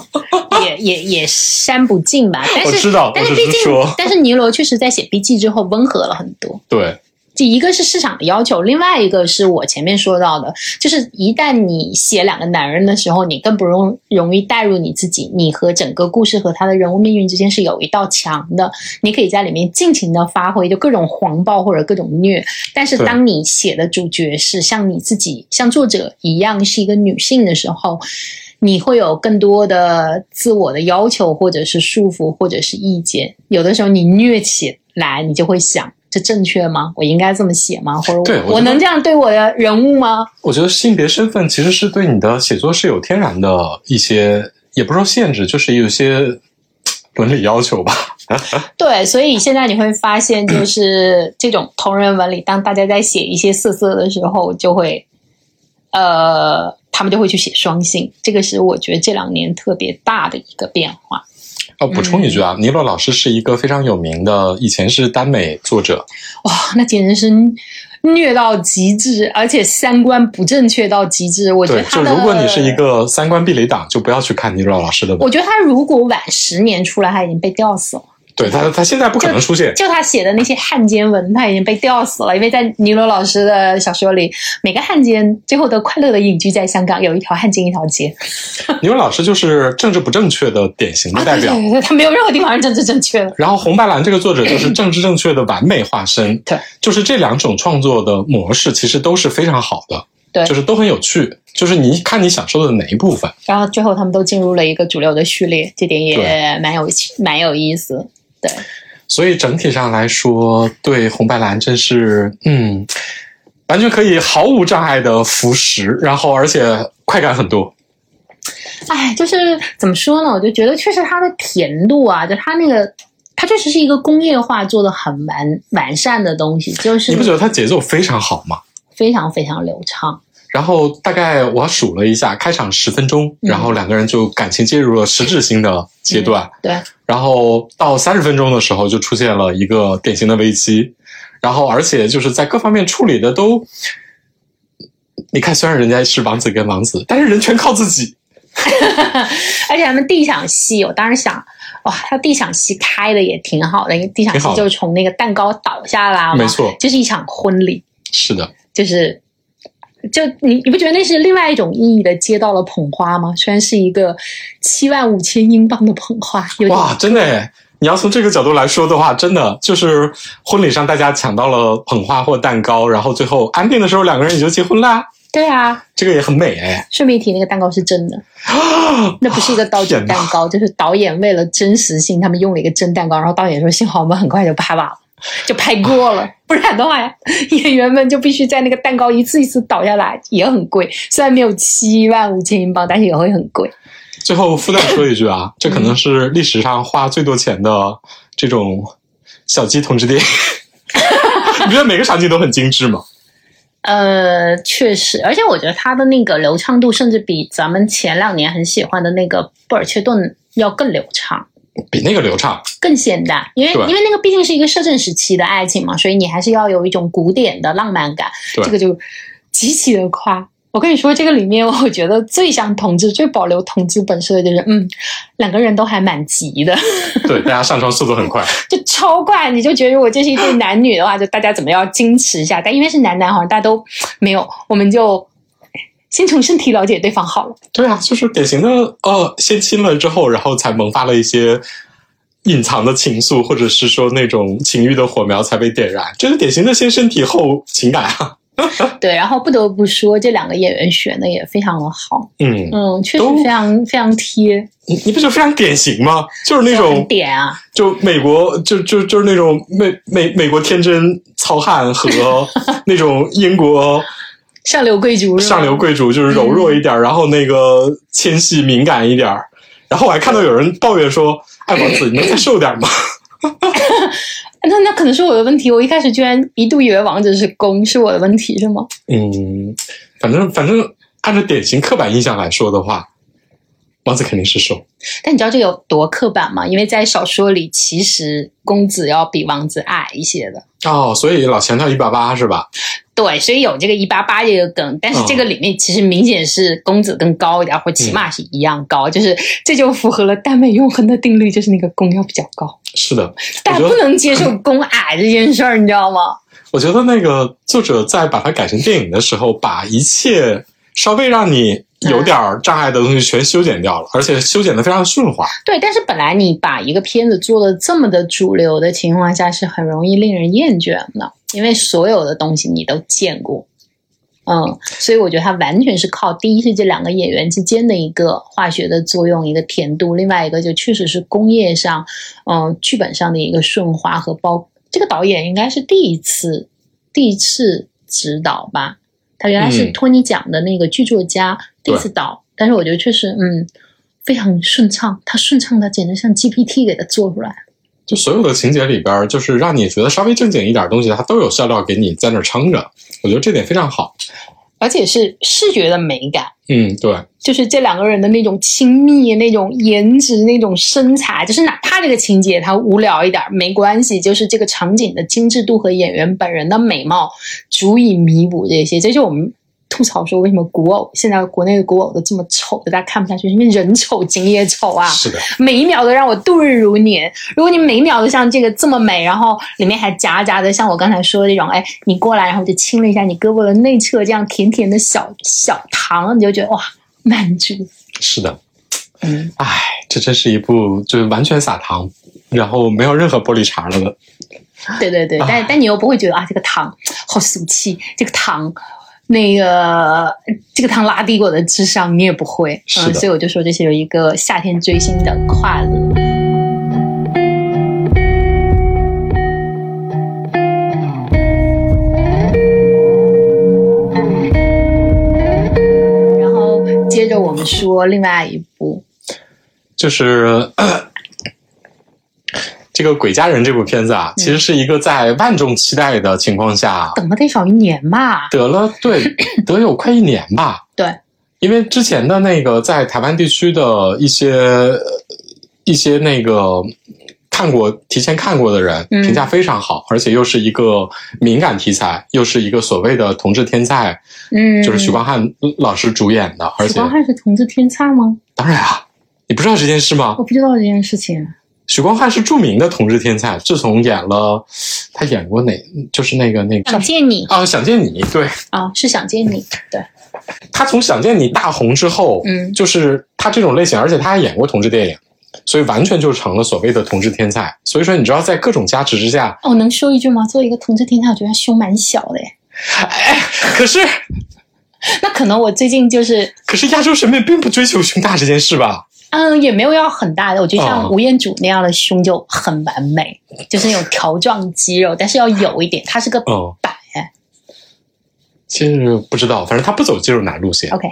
也也也删不尽吧，但是我知道，但是毕竟是，，但是尼罗确实在写笔记之后温和了很多。对，这一个是市场的要求，另外一个是我前面说到的，就是一旦你写两个男人的时候，你更不容容易带入你自己，你和整个故事和他的人物命运之间是有一道墙的，你可以在里面尽情的发挥，就各种黄暴或者各种虐。但是当你写的主角是像你自己，像作者一样是一个女性的时候，你会有更多的自我的要求，或者是束缚，或者是意见。有的时候你虐起来，你就会想。这正确吗？我应该这么写吗？或者我对我能这样对我的人物吗？我觉得性别身份其实是对你的写作是有天然的一些，也不是说限制，就是有些伦理要求吧。对，所以现在你会发现，就是这种同人文里，当大家在写一些色色的时候，就会，呃，他们就会去写双性，这个是我觉得这两年特别大的一个变化。哦，补充一句啊，尼洛老师是一个非常有名的，以前是耽美作者，哇，那简直是虐到极致，而且三观不正确到极致。我觉对得，他，就如果你是一，个三观避雷党，就不要去看尼洛老师的。我觉得他如果晚十年出来，他已经被吊死了。对他，他现在不可能出现。就他写的那些汉奸文，他已经被吊死了，因为在尼罗老师的小说里，每个汉奸最后都快乐的隐居在香港，有一条汉奸一条街。尼罗老师就是政治不正确的典型的代表。对对对，他没有任何地方是政治正确的。然后红白蓝这个作者就是政治正确的完美化身，对，就是这两种创作的模式其实都是非常好的，对就是都很有趣，就是你看你享受的哪一部分。然后最后他们都进入了一个主流的序列，这点也蛮有蛮有意思。对，所以整体上来说，对红白蓝真是嗯，完全可以毫无障碍的服食，然后而且快感很多。哎，就是怎么说呢？我就觉得确实它的甜度啊，就它那个。它确实是一个工业化做的很完完善的东西，就是你不觉得它节奏非常好吗？非常非常流畅。然后大概我数了一下，开场十分钟，嗯然后两个人就感情进入了实质性的阶段。对，然后到三十分钟的时候，就出现了一个典型的危机，然后而且就是在各方面处理的都，你看，虽然人家是王子跟王子，但是人全靠自己。而且他们第一场戏，我当时想，哇，他第一场戏开的也挺好的，因为第一场戏就是从那个蛋糕倒下来，没错就是一场婚礼，是的，就是。就你你不觉得那是另外一种意义的接到了捧花吗？虽然是一个七万五千英镑的捧花，哇，真的诶，你要从这个角度来说的话，真的就是婚礼上大家抢到了捧花或蛋糕，然后最后安定的时候两个人也就结婚啦，对啊。这个也很美哎。顺便一提，那个蛋糕是真的，那不是一个道具蛋糕，就是导演为了真实性，他们用了一个真蛋糕。然后导演说：“幸好我们很快就拍完了，就拍过了，不然的话，演员们就必须在那个蛋糕一次一次倒下来，也很贵。虽然没有七万五千英镑，但是也会很贵。最后附带说一句啊，这可能是历史上花最多钱的这种小鸡同志电影。你觉得每个场景都很精致吗？呃，确实，而且我觉得它的那个流畅度，甚至比咱们前两年很喜欢的那个布尔切顿要更流畅。”比那个流畅。更现代，因为因为那个毕竟是一个摄政时期的爱情嘛，所以你还是要有一种古典的浪漫感，这个就极其的夸。我跟你说，这个里面我觉得最像同志、最保留同志本色的就是，嗯，两个人都还蛮急的，对，大家上床速度很快。就超快。你就觉得如果这是一对男女的话，就大家怎么要矜持一下，但因为是男男，好像大家都没有，我们就先从身体了解对方好了。对啊，就是典型的哦，先亲了之后，然后才萌发了一些隐藏的情愫，或者是说那种情欲的火苗才被点燃。这是典型的先身体后情感啊。对，然后不得不说，这两个演员选的也非常的好，嗯，嗯，确实非常非常贴，你你不觉得非常典型吗？就是那种点啊。就美国就就就是那种美美美国天真糙汉和 那种英国上流贵族是上流贵族，就是柔弱一点，然后那个纤细敏感一点儿。然后我还看到有人抱怨说：“哎，王子，你能再瘦点吗 那那可能是我的问题，我一开始居然一度以为王子是公，是我的问题是吗？？”嗯，反正反正按照典型刻板印象来说的话，王子肯定是瘦。但你知道这有多刻板吗？因为在小说里，其实公子要比王子矮一些的。哦，所以老强调一八八是吧？对，所以有这个一八八这个梗，但是这个里面其实明显是公子更高一点，或起码是一样高，就是这就符合了耽美永恒的定律，就是那个公要比较高，是的，大家我觉得不能接受 公矮这件事儿，你知道吗？我觉得那个作者在把它改成电影的时候，把一切稍微让你有点儿障碍的东西全修剪掉了，而且修剪的非常顺滑。对，但是本来你把一个片子做的这么的主流的情况下，是很容易令人厌倦的，因为所有的东西你都见过。嗯，所以我觉得它完全是靠第一是这两个演员之间的一个化学的作用，一个甜度；另外一个就确实是工业上，嗯、剧本上的一个顺滑和包。这个导演应该是第一次第一次指导吧？他原来是嗯托尼奖的那个剧作家，第一次导，但是我觉得确实，嗯，非常顺畅，它顺畅的简直像 GPT 给它做出来。就所有的情节里边儿，就是让你觉得稍微正经一点的东西，它都有笑料给你在那儿撑着。我觉得这点非常好。而且是视觉的美感，嗯，对，就是这两个人的那种亲密、那种颜值、那种身材，就是哪怕这个情节它无聊一点没关系，就是这个场景的精致度和演员本人的美貌足以弥补这些。这就是我们吐槽说为什么古偶现在国内的古偶都这么丑，大家看不下去，因为人丑景也丑啊。是的，每一秒都让我度日如年。如果你每一秒都像这个这么美，然后里面还夹杂的像我刚才说的这种，哎，你过来然后就亲了一下你胳膊的内侧，这样甜甜的小小糖，你就觉得哇，满足。是的。嗯，哎，这真是一部就是完全撒糖，然后没有任何玻璃碴了的。对对对，但但你又不会觉得啊，这个糖好俗气，这个糖。那个这个糖拉低我的智商，你也不会，嗯，所以我就说这是有一个夏天追星的快乐。然后接着我们说另外一部，就是这个《鬼家人》这部片子啊，其实是一个在万众期待的情况下等了得少一年吧？得了，对，得有快一年吧。对，因为之前的那个在台湾地区的一些一些那个看过提前看过的人嗯评价非常好，而且又是一个敏感题材，又是一个所谓的同志天才，嗯，就是许光汉老师主演的，而且许光汉是同志天才吗？当然啊，你不知道这件事吗我？不知道这件事情。许光汉是著名的同志天才，自从演了他演过哪，就是那个那个想见你啊，想见你，对啊，是想见你，对，他从想见你大红之后，嗯就是他这种类型，而且他还演过同志电影，所以完全就成了所谓的同志天才。所以说，你知道，在各种加持之下，哦，能说一句吗？作为一个同志天才，我觉得他胸蛮小的耶。哎，可是 那可能我最近就是，可是亚洲审美并不追求胸大这件事吧？嗯，也没有要很大的，我觉得像哦吴彦祖那样的胸就很完美，就是那种条状肌肉，但是要有一点，他是个嗯，板哎其实不知道，反正他不走肌肉男路线，，OK，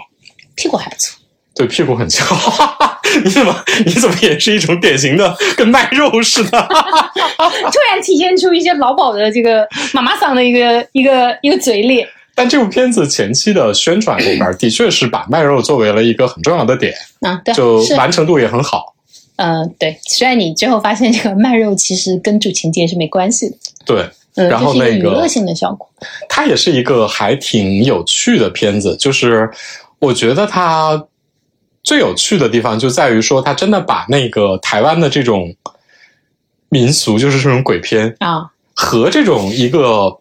屁股还不错。对屁股很翘。你怎么你怎么也是一种典型的跟卖肉似的？突然体现出一些老鸨的这个妈妈桑的一个一个一个嘴脸。但这部片子前期的宣传里边，的确是把卖肉作为了一个很重要的点，啊，对，就完成度也很好。嗯、对。虽然你最后发现这个卖肉其实跟主情节是没关系的，对，嗯，然后就是一个那个娱乐性的效果。它也是一个还挺有趣的片子，就是我觉得它最有趣的地方就在于说，它真的把那个台湾的这种民俗，就是这种鬼片，啊，和这种一个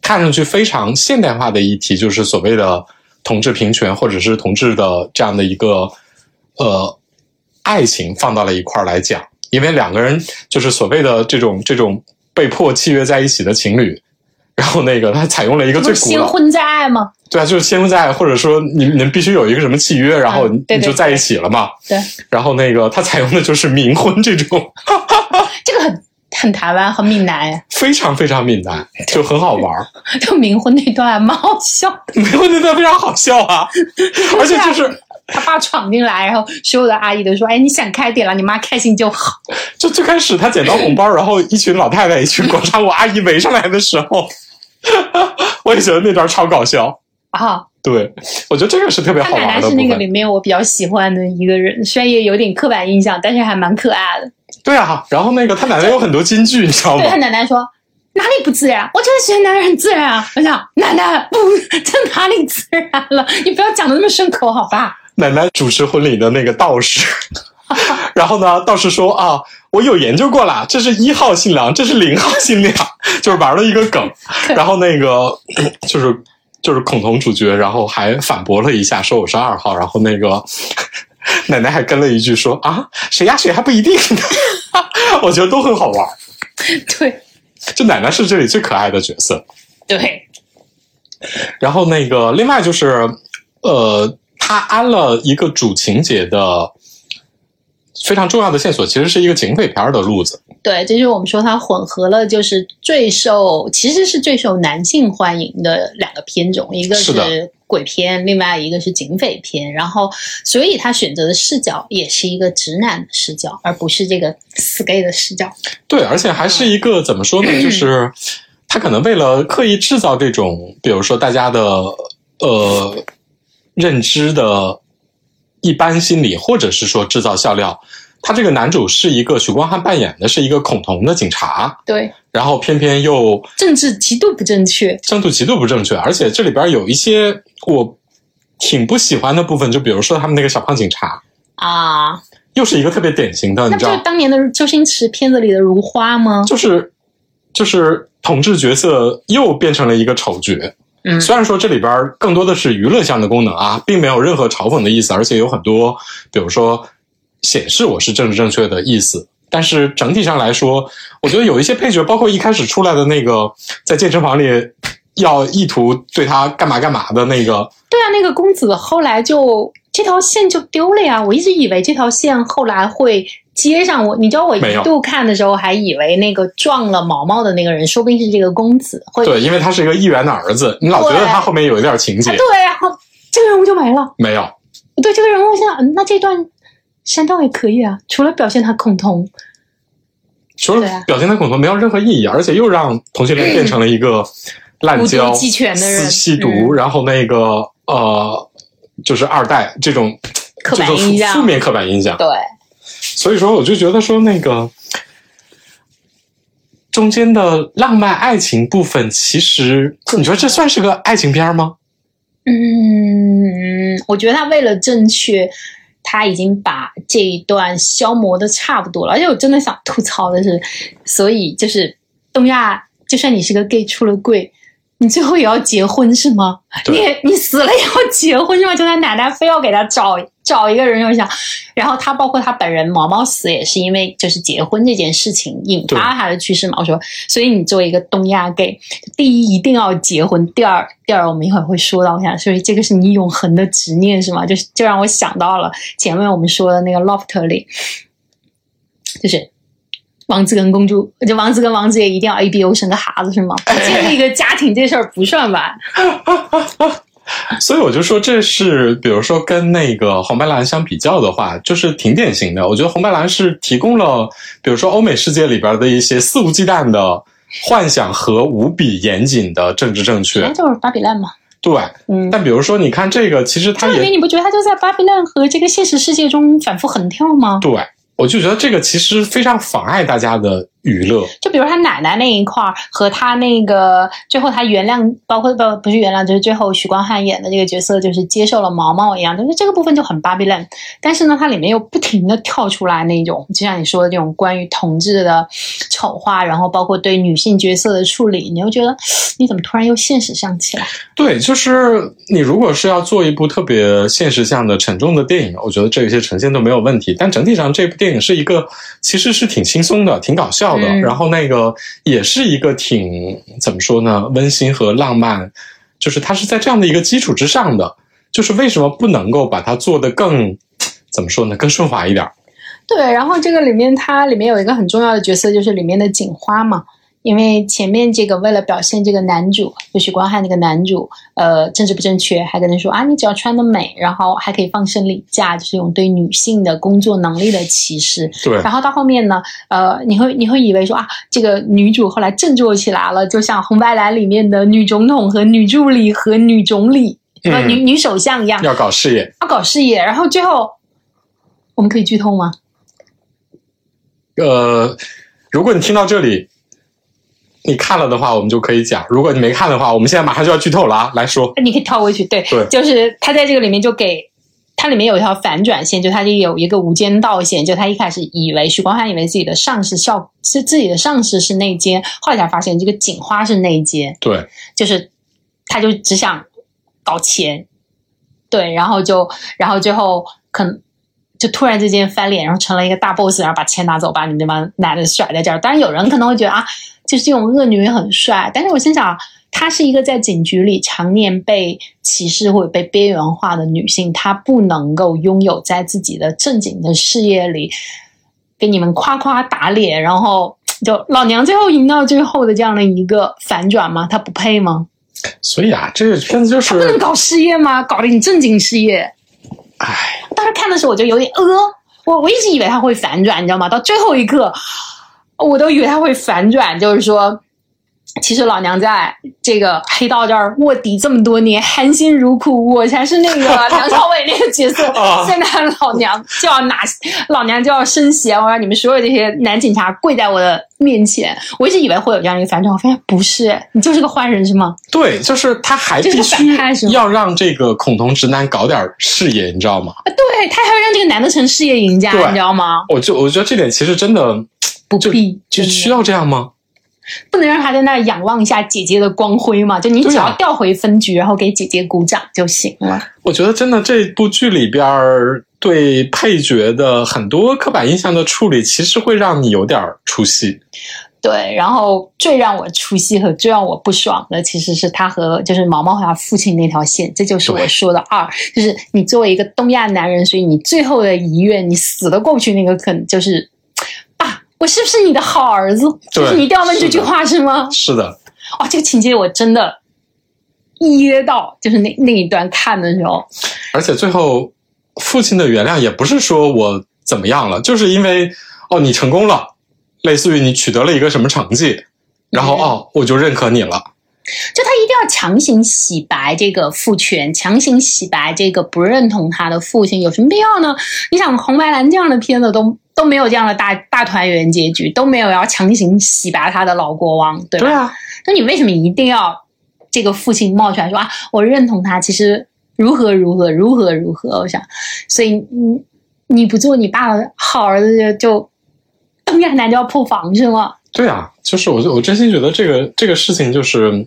看上去非常现代化的议题，就是所谓的同志平权或者是同志的这样的一个呃爱情放到了一块儿来讲，因为两个人就是所谓的这种这种被迫契约在一起的情侣。然后那个，他采用了一个不最古老，婚再爱吗？对啊，就是先婚在爱，或者说你你们必须有一个什么契约，然后你就在一起了嘛。对，然后那个他采用的就是冥婚这种，这个很很台湾，很闽南哎，非常非常闽南，就很好玩儿。就冥婚那段还蛮好笑的。冥婚那段非常好笑啊，而且就是他爸闯进来，然后所有的阿姨都说：“哎，你想开点了，你妈开心就好。就最开始他捡到红包，然后一群老太太、一群广场舞阿姨围上来的时候，我也觉得那段超搞笑。”啊，对，我觉得这个是特别他奶好玩的部奶是那个里。面我比较喜欢的一个人，虽然也有点刻板印象，但是还蛮可爱的。对啊，然后那个他奶奶有很多金句，你知道吗对？他奶奶说：“哪里不自然？我就是喜欢男人很自然啊！” 我想，奶奶不，这哪里自然了？你不要讲的那么顺口，好吧？奶奶主持婚礼的那个道士，然后呢，道士说啊，我有研究过啦，这是一号新娘，这是零号新娘，就是玩了一个梗。然后那个 就是就是孔同主角，然后还反驳了一下，说我是二号。然后那个奶奶还跟了一句说啊，谁压谁还不一定呢。我觉得都很好玩。对就奶奶是这里最可爱的角色。对，然后那个另外就是，呃，他安了一个主情节的非常重要的线索，其实是一个警匪片的路子。对，这就是我们说它混合了，就是最受其实是最受男性欢迎的两个片种，一个是鬼片，另外一个是警匪片，然后所以他选择的视角也是一个直男的视角，而不是这个死 gay 的视角。对，而且还是一个怎么说呢？就是 他可能为了刻意制造这种，比如说大家的呃认知的一般心理，或者是说制造笑料。他这个男主是一个许光汉扮演的是一个恐同的警察，对，然后偏偏又政治极度不正确。政治极度不正确，而且这里边有一些我挺不喜欢的部分，就比如说他们那个小胖警察，啊，又是一个特别典型的，你知道，当年的周星驰片子里的如花吗？就是就是同志角色又变成了一个丑角。嗯虽然说这里边更多的是娱乐向的功能啊，并没有任何嘲讽的意思，而且有很多，比如说显示我是政治正确的意思。但是整体上来说，我觉得有一些配角，包括一开始出来的那个在健身房里要意图对他干嘛干嘛的那个，对啊，那个公子后来就这条线就丢了呀。我一直以为这条线后来会接上我，你知道我一度看的时候还以为那个撞了毛毛的那个人，说不定是这个公子会。对，因为他是一个议员的儿子，你老觉得他后面有一点情节，对，然后这个人物就没了。没有。对这个人物，我想，嗯，那这段删掉也可以啊，除了表现他恐同。除了表现他恐同没有任何意义，而且又让同性恋变成了一个滥无交、吸吸毒，嗯然后那个呃，就是二代这种刻板印象负负面刻板印象。对，所以说，我就觉得说那个中间的浪漫爱情部分，其实你说这算是个爱情片吗？嗯，我觉得他为了正确，他已经把这一段消磨的差不多了。而且我真的想吐槽的是，所以就是东亚，就算你是个 gay 出了柜，你最后也要结婚是吗？你你死了也要结婚是吗？就他奶奶非要给他找找一个人，我想，然后他包括他本人毛毛死也是因为就是结婚这件事情引发他的去世嘛。我说，所以你作为一个东亚 gay，第一一定要结婚，第二第二我们一会儿会说到我想，所以这个是你永恒的执念是吗？就是就让我想到了前面我们说的那个 loft 里，就是。王子跟公主，就王子跟王子也一定要 A B O 生个孩子是吗？建立一个家庭这事儿不算吧？所以我就说，这是比如说跟那个红白蓝相比较的话，就是挺典型的。我觉得红白蓝是提供了，比如说欧美世界里边的一些肆无忌惮的幻想和无比严谨的政治正确那。就是巴比伦嘛。对，嗯，但比如说你看这个，其实它里面你不觉得他就在巴比伦和这个现实世界中反复横跳吗？对，我就觉得这个其实非常妨碍大家的娱乐。就比如他奶奶那一块儿和他那个最后他原谅，包括不不是原谅，就是最后许光汉演的这个角色就是接受了毛毛一样，就是这个部分就很巴比伦。但是呢，它里面又不停的跳出来那种，就像你说的这种关于同志的丑化，然后包括对女性角色的处理，你又觉得你怎么突然又现实上起来？对，就是你如果是要做一部特别现实向的沉重的电影，我觉得这些呈现都没有问题。但整体上，这部电影是一个其实是挺轻松的、挺搞笑的，嗯然后那个也是一个挺怎么说呢，温馨和浪漫，就是它是在这样的一个基础之上的。就是为什么不能够把它做得更怎么说呢，更顺滑一点？对，然后这个里面它里面有一个很重要的角色，就是里面的警花嘛。因为前面这个为了表现这个男主，就许光汉那个男主，呃，政治不正确，还跟他说啊，你只要穿的美，然后还可以放生理假，就是一种对女性的工作能力的歧视。对然后到后面呢，呃，你会你会以为说啊，这个女主后来振作起来了，就像红白蓝里面的女总统和女助理和女总理，呃，嗯女女首相一样，要搞事业，要搞事业，然后最后我们可以剧透吗？呃，如果你听到这里，你看了的话，我们就可以讲；如果你没看的话，我们现在马上就要剧透了啊！来说，你可以跳过去，对，对就是他在这个里面就给它里面有一条反转线，就他就有一个无间道线，就他一开始以为许光汉以为自己的上司效是自己的上司是内奸，后来才发现这个警花是内奸，对，就是他就只想搞钱，对，然后就然后最后可能。就突然之间翻脸，然后成了一个大 boss，然后把钱拿走，把你那帮男的甩在这儿。当然，有人可能会觉得啊，就是这种恶女人很帅，但是我心想，她是一个在警局里常年被歧视或者被边缘化的女性，她不能够拥有在自己的正经的事业里给你们夸夸打脸，然后就老娘最后赢到最后的这样的一个反转吗？她不配吗？所以啊，这个片子就是不能，搞事业吗？搞点正经事业。哎，当时看的时候我就有点呃，我我一直以为他会反转，你知道吗？到最后一刻，我都以为他会反转，就是说，其实老娘在这个黑道这儿卧底这么多年，含辛茹苦，我才是那个 梁朝伟那个角色啊。现在老娘就要拿，老娘就要升衔，我让你们所有这些男警察跪在我的面前。我一直以为会有这样一个反转，我发现不是，你就是个坏人是吗？对，就是他还这是要让这个恐同直男搞点事业，你知道吗？啊，对他还要让这个男的成事业赢家，你知道吗？我就我觉得这点其实真的不必，就需要这样吗？不能让他在那儿仰望一下姐姐的光辉嘛？就你只要调回分局，然后给姐姐鼓掌就行了。我觉得真的这部剧里边儿对配角的很多刻板印象的处理，其实会让你有点儿出戏。对，然后最让我出戏和最让我不爽的，其实是他和就是毛毛和他父亲那条线，这就是我说的二，就是你作为一个东亚男人，所以你最后的遗愿，你死得过不去那个坑，就是爸，我是不是你的好儿子？就是你一定要问这句话是吗？是的，哦，这个情节我真的噎到，就是那那一段看的时候，而且最后父亲的原谅也不是说我怎么样了，就是因为哦你成功了，类似于你取得了一个什么成绩，然后嗯哦我就认可你了。就他一定要强行洗白这个父权，强行洗白这个不认同他的父亲，有什么必要呢？你想红白蓝这样的片子都都没有这样的大大团圆结局，都没有要强行洗白他的老国王，对吧？啊，那你为什么一定要这个父亲冒出来说啊？我认同他，其实如何如何如何如何？我想，所以你你不做你爸的好儿子就就东亚男就要破防是吗？对啊，就是我我真心觉得这个这个事情就是，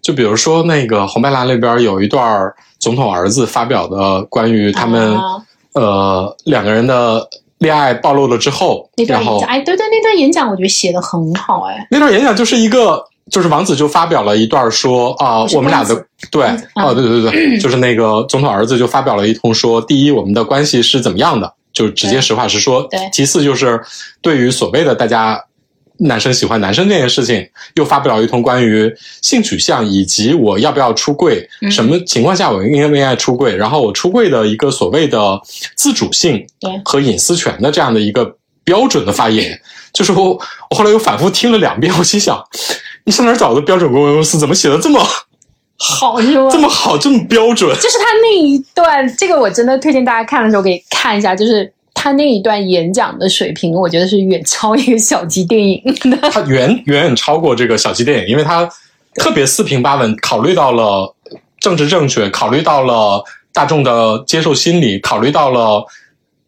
就比如说那个红白蓝那边有一段总统儿子发表的关于他们、啊呃两个人的恋爱暴露了之后那，段演讲，哎，对对，那段演讲我觉得写的很好，哎，那段演讲就是一个。就是王子就发表了一段说啊、我们俩的对哦、对对对对，就是那个总统儿子就发表了一通说，第一我们的关系是怎么样的，就直接实话实说。对其次就是对于所谓的大家男生喜欢男生这件事情，又发表了一通关于性取向以及我要不要出柜，嗯什么情况下我应该不应该出柜，然后我出柜的一个所谓的自主性对和隐私权的这样的一个标准的发言。就是我，我后来又反复听了两遍，我心想，你上哪儿找的标准公关公司？怎么写的这么好是吗？这么好，这么标准？就是他那一段，这个我真的推荐大家看的时候可以看一下，就是他那一段演讲的水平，我觉得是远超一个小鸡电影的。他远远远超过这个小鸡电影，因为他特别四平八稳，考虑到了政治正确，考虑到了大众的接受心理，考虑到了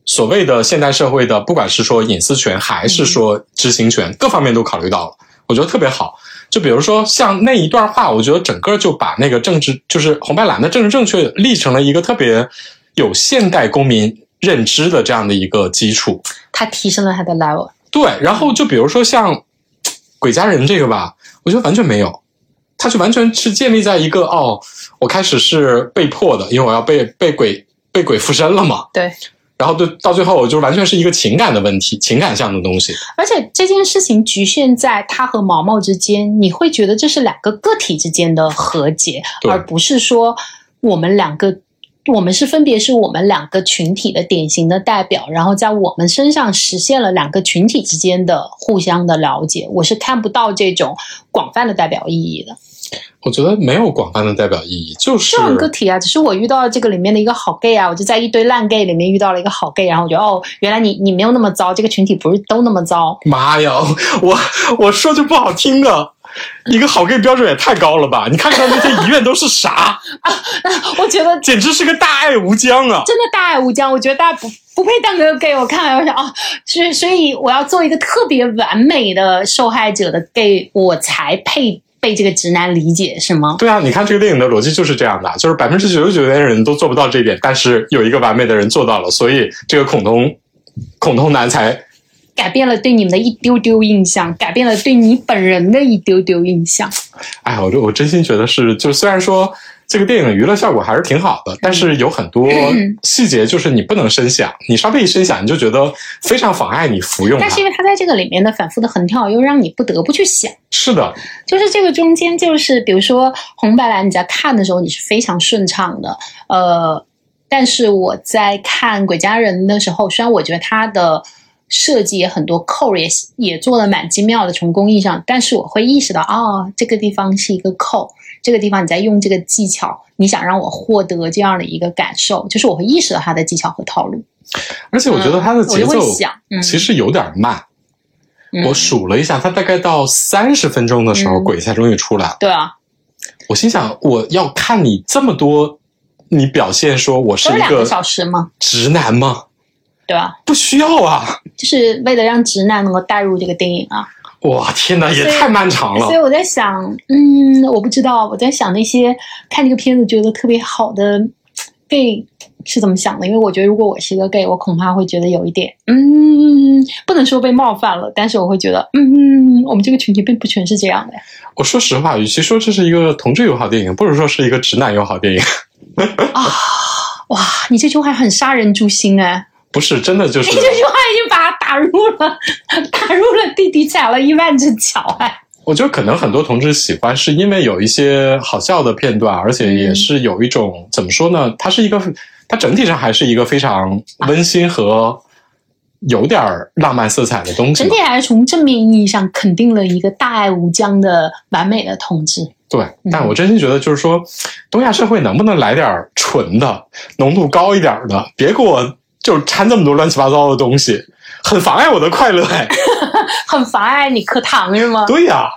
所谓的现代社会的，不管是说隐私权还是说知情权，各方面都考虑到了，我觉得特别好。就比如说像那一段话，我觉得整个就把那个政治，就是红白蓝的政治正确立成了一个特别有现代公民认知的这样的一个基础。他提升了他的 level，对，然后就比如说像《鬼家人》这个吧，我觉得完全没有，它就完全是建立在一个哦，我开始是被迫的，因为我要被被鬼被鬼附身了嘛，对。然后对到最后，我就完全是一个情感的问题，情感上的东西。而且这件事情局限在他和毛毛之间，你会觉得这是两个个体之间的和解，而不是说我们两个。我们是分别是我们两个群体的典型的代表，然后在我们身上实现了两个群体之间的互相的了解。我是看不到这种广泛的代表意义的。我觉得没有广泛的代表意义，就是这样个体啊，只是我遇到了这个里面的一个好 gay 啊，我就在一堆烂 gay 里面遇到了一个好 gay，然后我觉得哦，原来你你没有那么糟，这个群体不是都那么糟。妈呀，我我说句不好听的，一个好 gay 标准也太高了吧？你看看那些遗愿都是啥啊，我觉得简直是个大爱无疆啊！真的大爱无疆，我觉得大家不不配当个 gay。我看完我想啊，所以所以我要做一个特别完美的受害者的 gay，我才配被这个直男理解，是吗？对啊，你看这个电影的逻辑就是这样的，就是百分之九十九的人都做不到这一点，但是有一个完美的人做到了，所以这个恐同恐同男才改变了对你们的一丢丢印象，改变了对你本人的一丢丢印象。哎，我我真心觉得是，就虽然说这个电影娱乐效果还是挺好的，但是有很多嗯细节就是你不能深想，你稍微一深想，你就觉得非常妨碍你服用它但是。因为它在这个里面的反复的横跳，又让你不得不去想。是的，就是这个中间，就是比如说红白蓝，你在看的时候你是非常顺畅的，呃，但是我在看《鬼家人》的时候，虽然我觉得它的设计也很多扣也也做的蛮精妙的，从工艺上，但是我会意识到，哦，这个地方是一个扣，这个地方你在用这个技巧，你想让我获得这样的一个感受，就是我会意识到它的技巧和套路。而且我觉得它的节奏其实有点慢。嗯我数了一下，它大概到三十分钟的时候，嗯鬼才终于出来了。对啊，我心想，我要看你这么多，你表现说我是一个小时吗，直男吗？对吧？不需要啊！就是为了让直男能够带入这个电影啊。哇，天哪，也太漫长了所以。我在想，嗯，我不知道，我在想那些看这个片子觉得特别好的 gay 是怎么想的？因为我觉得如果我是一个 gay，我恐怕会觉得有一点，嗯，不能说被冒犯了，但是我会觉得，嗯，我们这个群体并不全是这样的。我说实话，与其说这是一个同志友好电影，不如说是一个直男友好电影。啊，哇，你这句话很杀人诛心哎！不是真的，就是 你这句话已经把他打入了，打入了弟弟踩了一万只脚哎！我觉得可能很多同志喜欢，是因为有一些好笑的片段，而且也是有一种、怎么说呢？它是一个，它整体上还是一个非常温馨和有点儿浪漫色彩的东西。整体还是从正面意义上肯定了一个大爱无疆的完美的同志。对，但我真心觉得，就是说，东亚社会能不能来点儿纯的、浓度高一点儿的？别给我就是掺这么多乱七八糟的东西，很妨碍我的快乐。哎，很妨碍你磕糖是吗？对呀、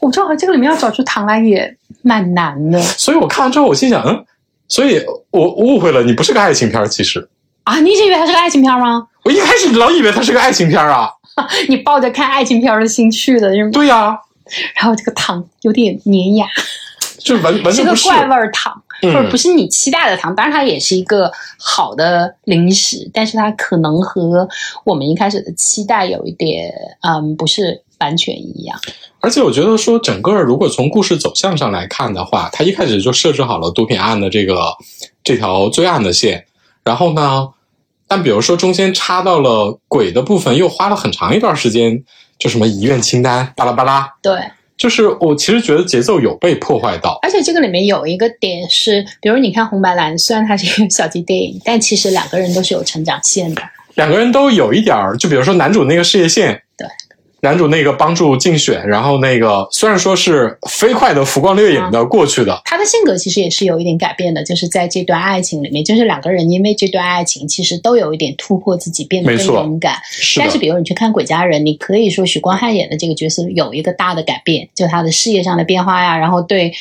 我不知道这个里面要找出糖来也蛮难的所以我看完之后，我心想，嗯，所以我误会了，你不是个爱情片儿。其实啊！你一直以为它是个爱情片吗？我一开始老以为它是个爱情片儿啊。你抱着看爱情片的心去的是吗？对呀、然后这个糖有点粘牙，就完完全不是。是个怪味儿糖，嗯或者不是你期待的糖。当然，它也是一个好的零食，但是它可能和我们一开始的期待有一点，嗯，不是完全一样。而且我觉得说，整个如果从故事走向上来看的话，它一开始就设置好了毒品案的这个这条最暗的线，然后呢，但比如说中间插到了鬼的部分，又花了很长一段时间，就什么遗愿清单巴拉巴拉，对，就是我其实觉得节奏有被破坏到。而且这个里面有一个点是，比如你看红白蓝，虽然它是一个小鸡电影，但其实两个人都是有成长线的。两个人都有一点儿，就比如说男主那个事业线，对，男主那个帮助竞选，然后那个虽然说是飞快的浮光掠影的过去的，他的性格其实也是有一点改变的，就是在这段爱情里面，就是两个人因为这段爱情，其实都有一点突破自己，变得更没错勇敢。是但是，，比如你去看《鬼家人》，你可以说许光汉演的这个角色有一个大的改变，就他的事业上的变化呀，然后对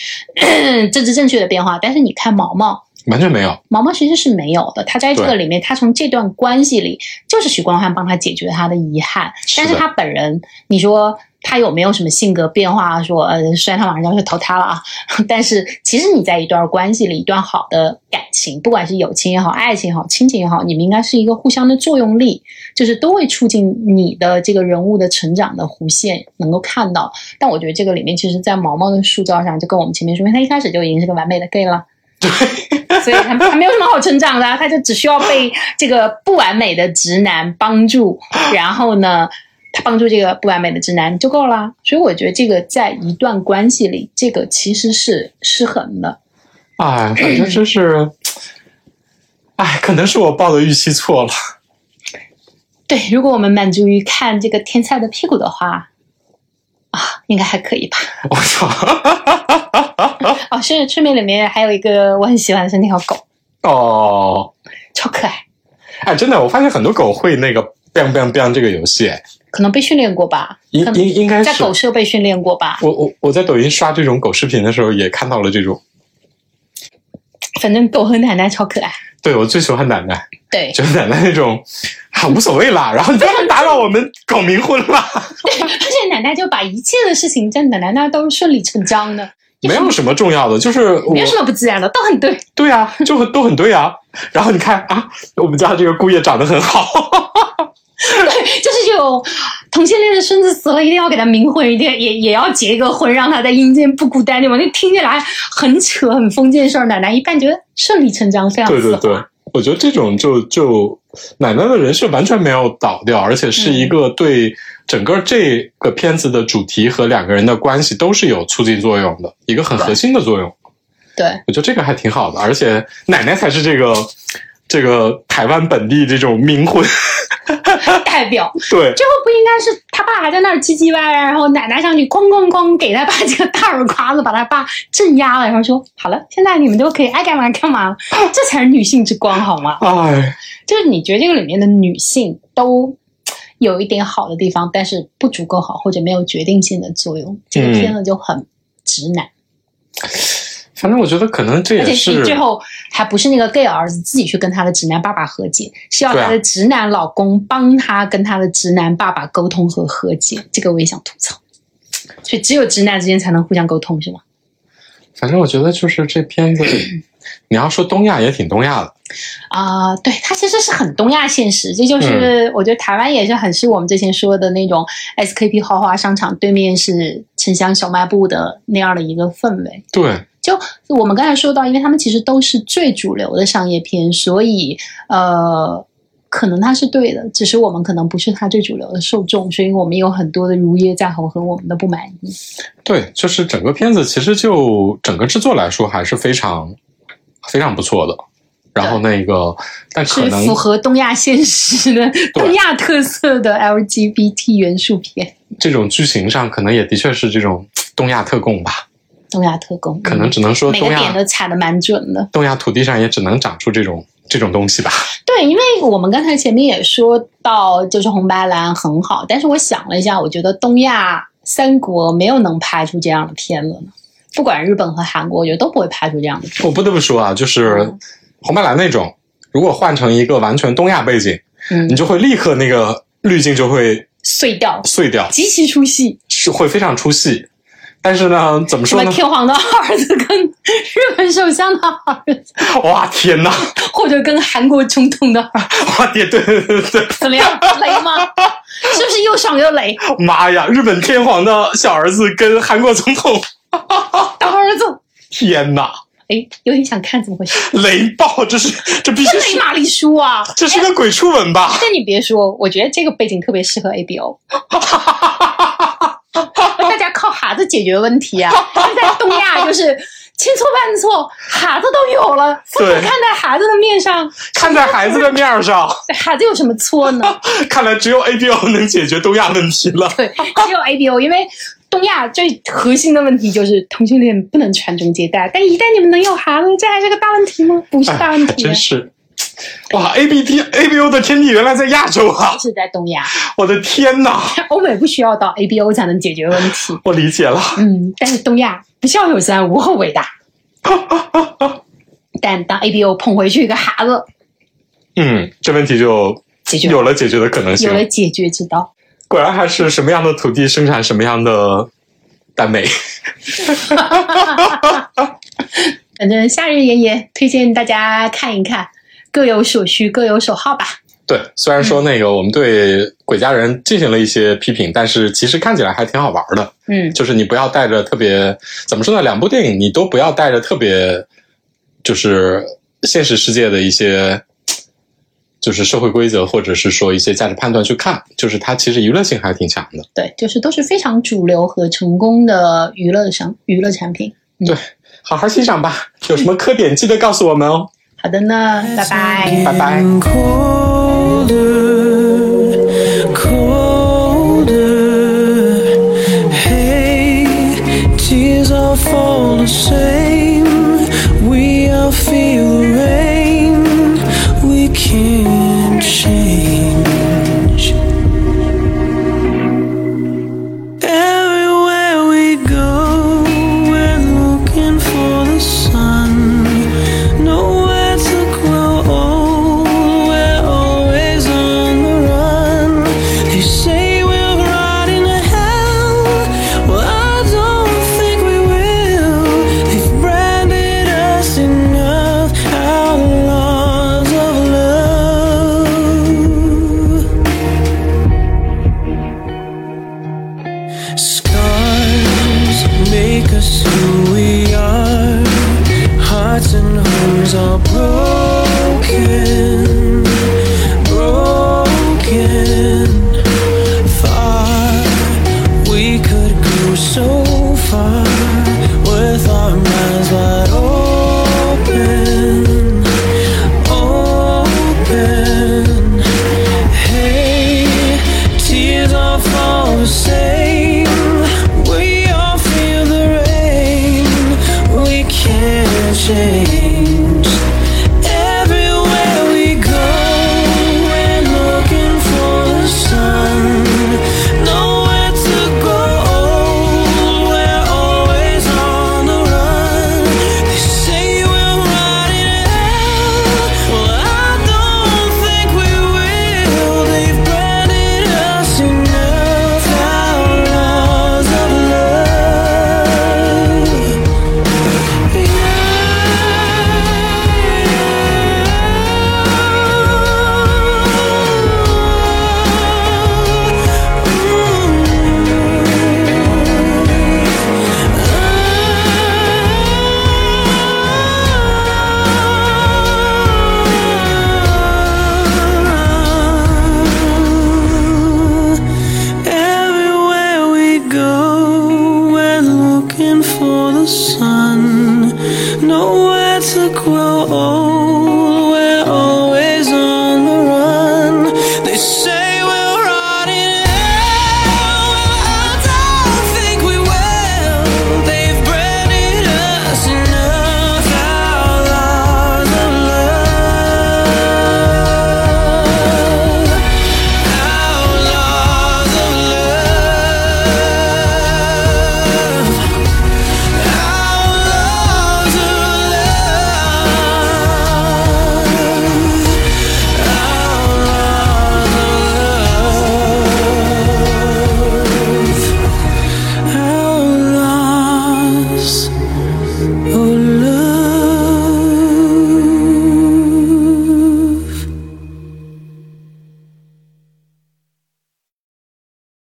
政治正确的变化。但是你看毛毛，完全没有。毛毛其实是没有的，他在这个里面，他从这段关系里，就是许光汉帮他解决他的遗憾，是但是他本人，你说他有没有什么性格变化？说呃，虽然他马上就要去投胎了啊，但是其实你在一段关系里，一段好的感情，不管是友情也好、爱情也好、亲情也好，你们应该是一个互相的作用力，就是都会促进你的这个人物的成长的弧线能够看到。但我觉得这个里面，其实，在毛毛的塑造上，就跟我们前面说，因为他一开始就已经是个完美的 gay 了。所以他他没有什么好成长的啊、他就只需要被这个不完美的直男帮助，然后呢，他帮助这个不完美的直男就够了。所以我觉得这个在一段关系里，这个其实是失衡的。哎，反正真是，哎，可能是我抱的预期错了。对，如果我们满足于看这个天才的屁股的话，啊，应该还可以吧。我操！哦，是顺便里面还有一个我很喜欢的是那条狗，哦，超可爱，哎，真的，我发现很多狗会那个 biang biang biang 这个游戏，哎可能被训练过吧，应应应该是在狗舍被训练过吧。我我我在抖音刷这种狗视频的时候，也看到了这种。反正狗和奶奶超可爱。对我最喜欢奶奶，对，就是奶奶那种啊无所谓啦，然后你不要打扰我们搞冥婚啦，而且奶奶就把一切的事情在奶奶那儿都是顺理成章的，没有什么重要的，就是没有什么不自然的，都很对。对啊，就很都很对啊。然后你看啊，我们家这个姑爷长得很好，对，就是这种同性恋的孙子死了，一定要给他冥婚，一定也也要结一个婚，让他在阴间不孤单，对吧？那听起来很扯、很封建事儿。奶奶一般觉得顺理成章，非常对对对，我觉得这种就就奶奶的人设完全没有倒掉，而且是一个对整个这个片子的主题和两个人的关系都是有促进作用的，一个很核心的作用。对我觉得这个还挺好的，而且奶奶才是这个这个台湾本地这种冥婚，代表。对最后不应该是他爸还在那儿唧唧歪歪，然后奶奶上去哐哐哐给他爸这个大耳刮子，把他爸镇压了，然后说好了，现在你们都可以爱干嘛干嘛，这才是女性之光好吗？哎，就是你觉得这个里面的女性都有一点好的地方，但是不足够好，或者没有决定性的作用，这个嗯片子就很直男，反正我觉得可能这而且也是是最后还不是那个 gay 儿子自己去跟他的直男爸爸和解，是要他的直男老公帮他跟他的直男爸爸沟通和和解，这个我也想吐槽。所以只有直男之间才能互相沟通，是吗？反正我觉得就是这片子，你要说东亚也挺东亚的，啊、对，它其实是很东亚现实，这就是、嗯我觉得台湾也是很是我们之前说的那种 SKP 豪华商场对面是城乡小卖部的那样的一个氛围。对，就我们刚才说到，因为他们其实都是最主流的商业片，所以呃，可能它是对的，只是我们可能不是它最主流的受众，所以我们有很多的如约在后和我们的不满意。对，就是整个片子其实就整个制作来说还是非常非常不错的。然后那个，但可是能符合东亚现实的、东亚特色的 LGBT 元素片，这种剧情上可能也的确是这种东亚特供吧，东亚特供，可能只能说每个东亚点都踩得蛮准的。东亚土地上也只能长出这种这种东西吧。对，因为我们刚才前面也说到，就是红白蓝很好，但是我想了一下，我觉得东亚三国没有能拍出这样的片子呢。不管日本和韩国，我觉得都不会拍出这样的。我不得不说啊，就是嗯红白蓝那种，如果换成一个完全东亚背景，嗯你，就会立刻那个滤镜就会碎掉，碎掉，极其出戏。是会非常出戏。但是呢，怎么说呢？天皇的儿子跟日本首相的儿子，哇天哪！或者跟韩国总统的儿子，哇天，对对对对，怎么样？雷吗？是不是又爽又雷？妈呀！日本天皇的小儿子跟韩国总统，当儿子，天哪！哎，有点想看，怎么回事？雷暴！这是这必须是玛丽苏啊！这是个鬼畜吻吧？但你别说，我觉得这个背景特别适合 ABO，大家靠孩子解决问题啊。但在东亚就是千错万错，孩子都有了，父母看在孩子的面上，看在孩子的面儿上，孩子有什么错呢？看来只有 ABO 能解决东亚问题了。对，只有 ABO，因为东亚最核心的问题就是同性恋不能传宗接代，但一旦你们能有孩子，这还是个大问题吗？不是大问哎，题，真是。哇，ABT ABO 的天地原来在亚洲啊！是在东亚，我的天哪，欧美不需要到 ABO 才能解决问题。我理解了。嗯，但是东亚不孝有三，无后为大。但当 ABO 捧回去一个孩子，嗯，这问题就解决有了解决的可能性有。了解决之道。果然还是什么样的土地生产什么样的耽美。反正夏日炎炎，推荐大家看一看，各有所需，各有所好吧。对，虽然说那个我们对《鬼家人》进行了一些批评，但是其实看起来还挺好玩的。嗯，就是你不要带着特别怎么说呢？两部电影你都不要带着特别就是现实世界的一些就是社会规则，或者是说一些价值判断去看，就是它其实娱乐性还挺强的。对，就是都是非常主流和成功的娱乐商娱乐产品。对，好好欣赏吧。有什么磕点记得告诉我们哦。好的呢，拜拜。拜拜。colder,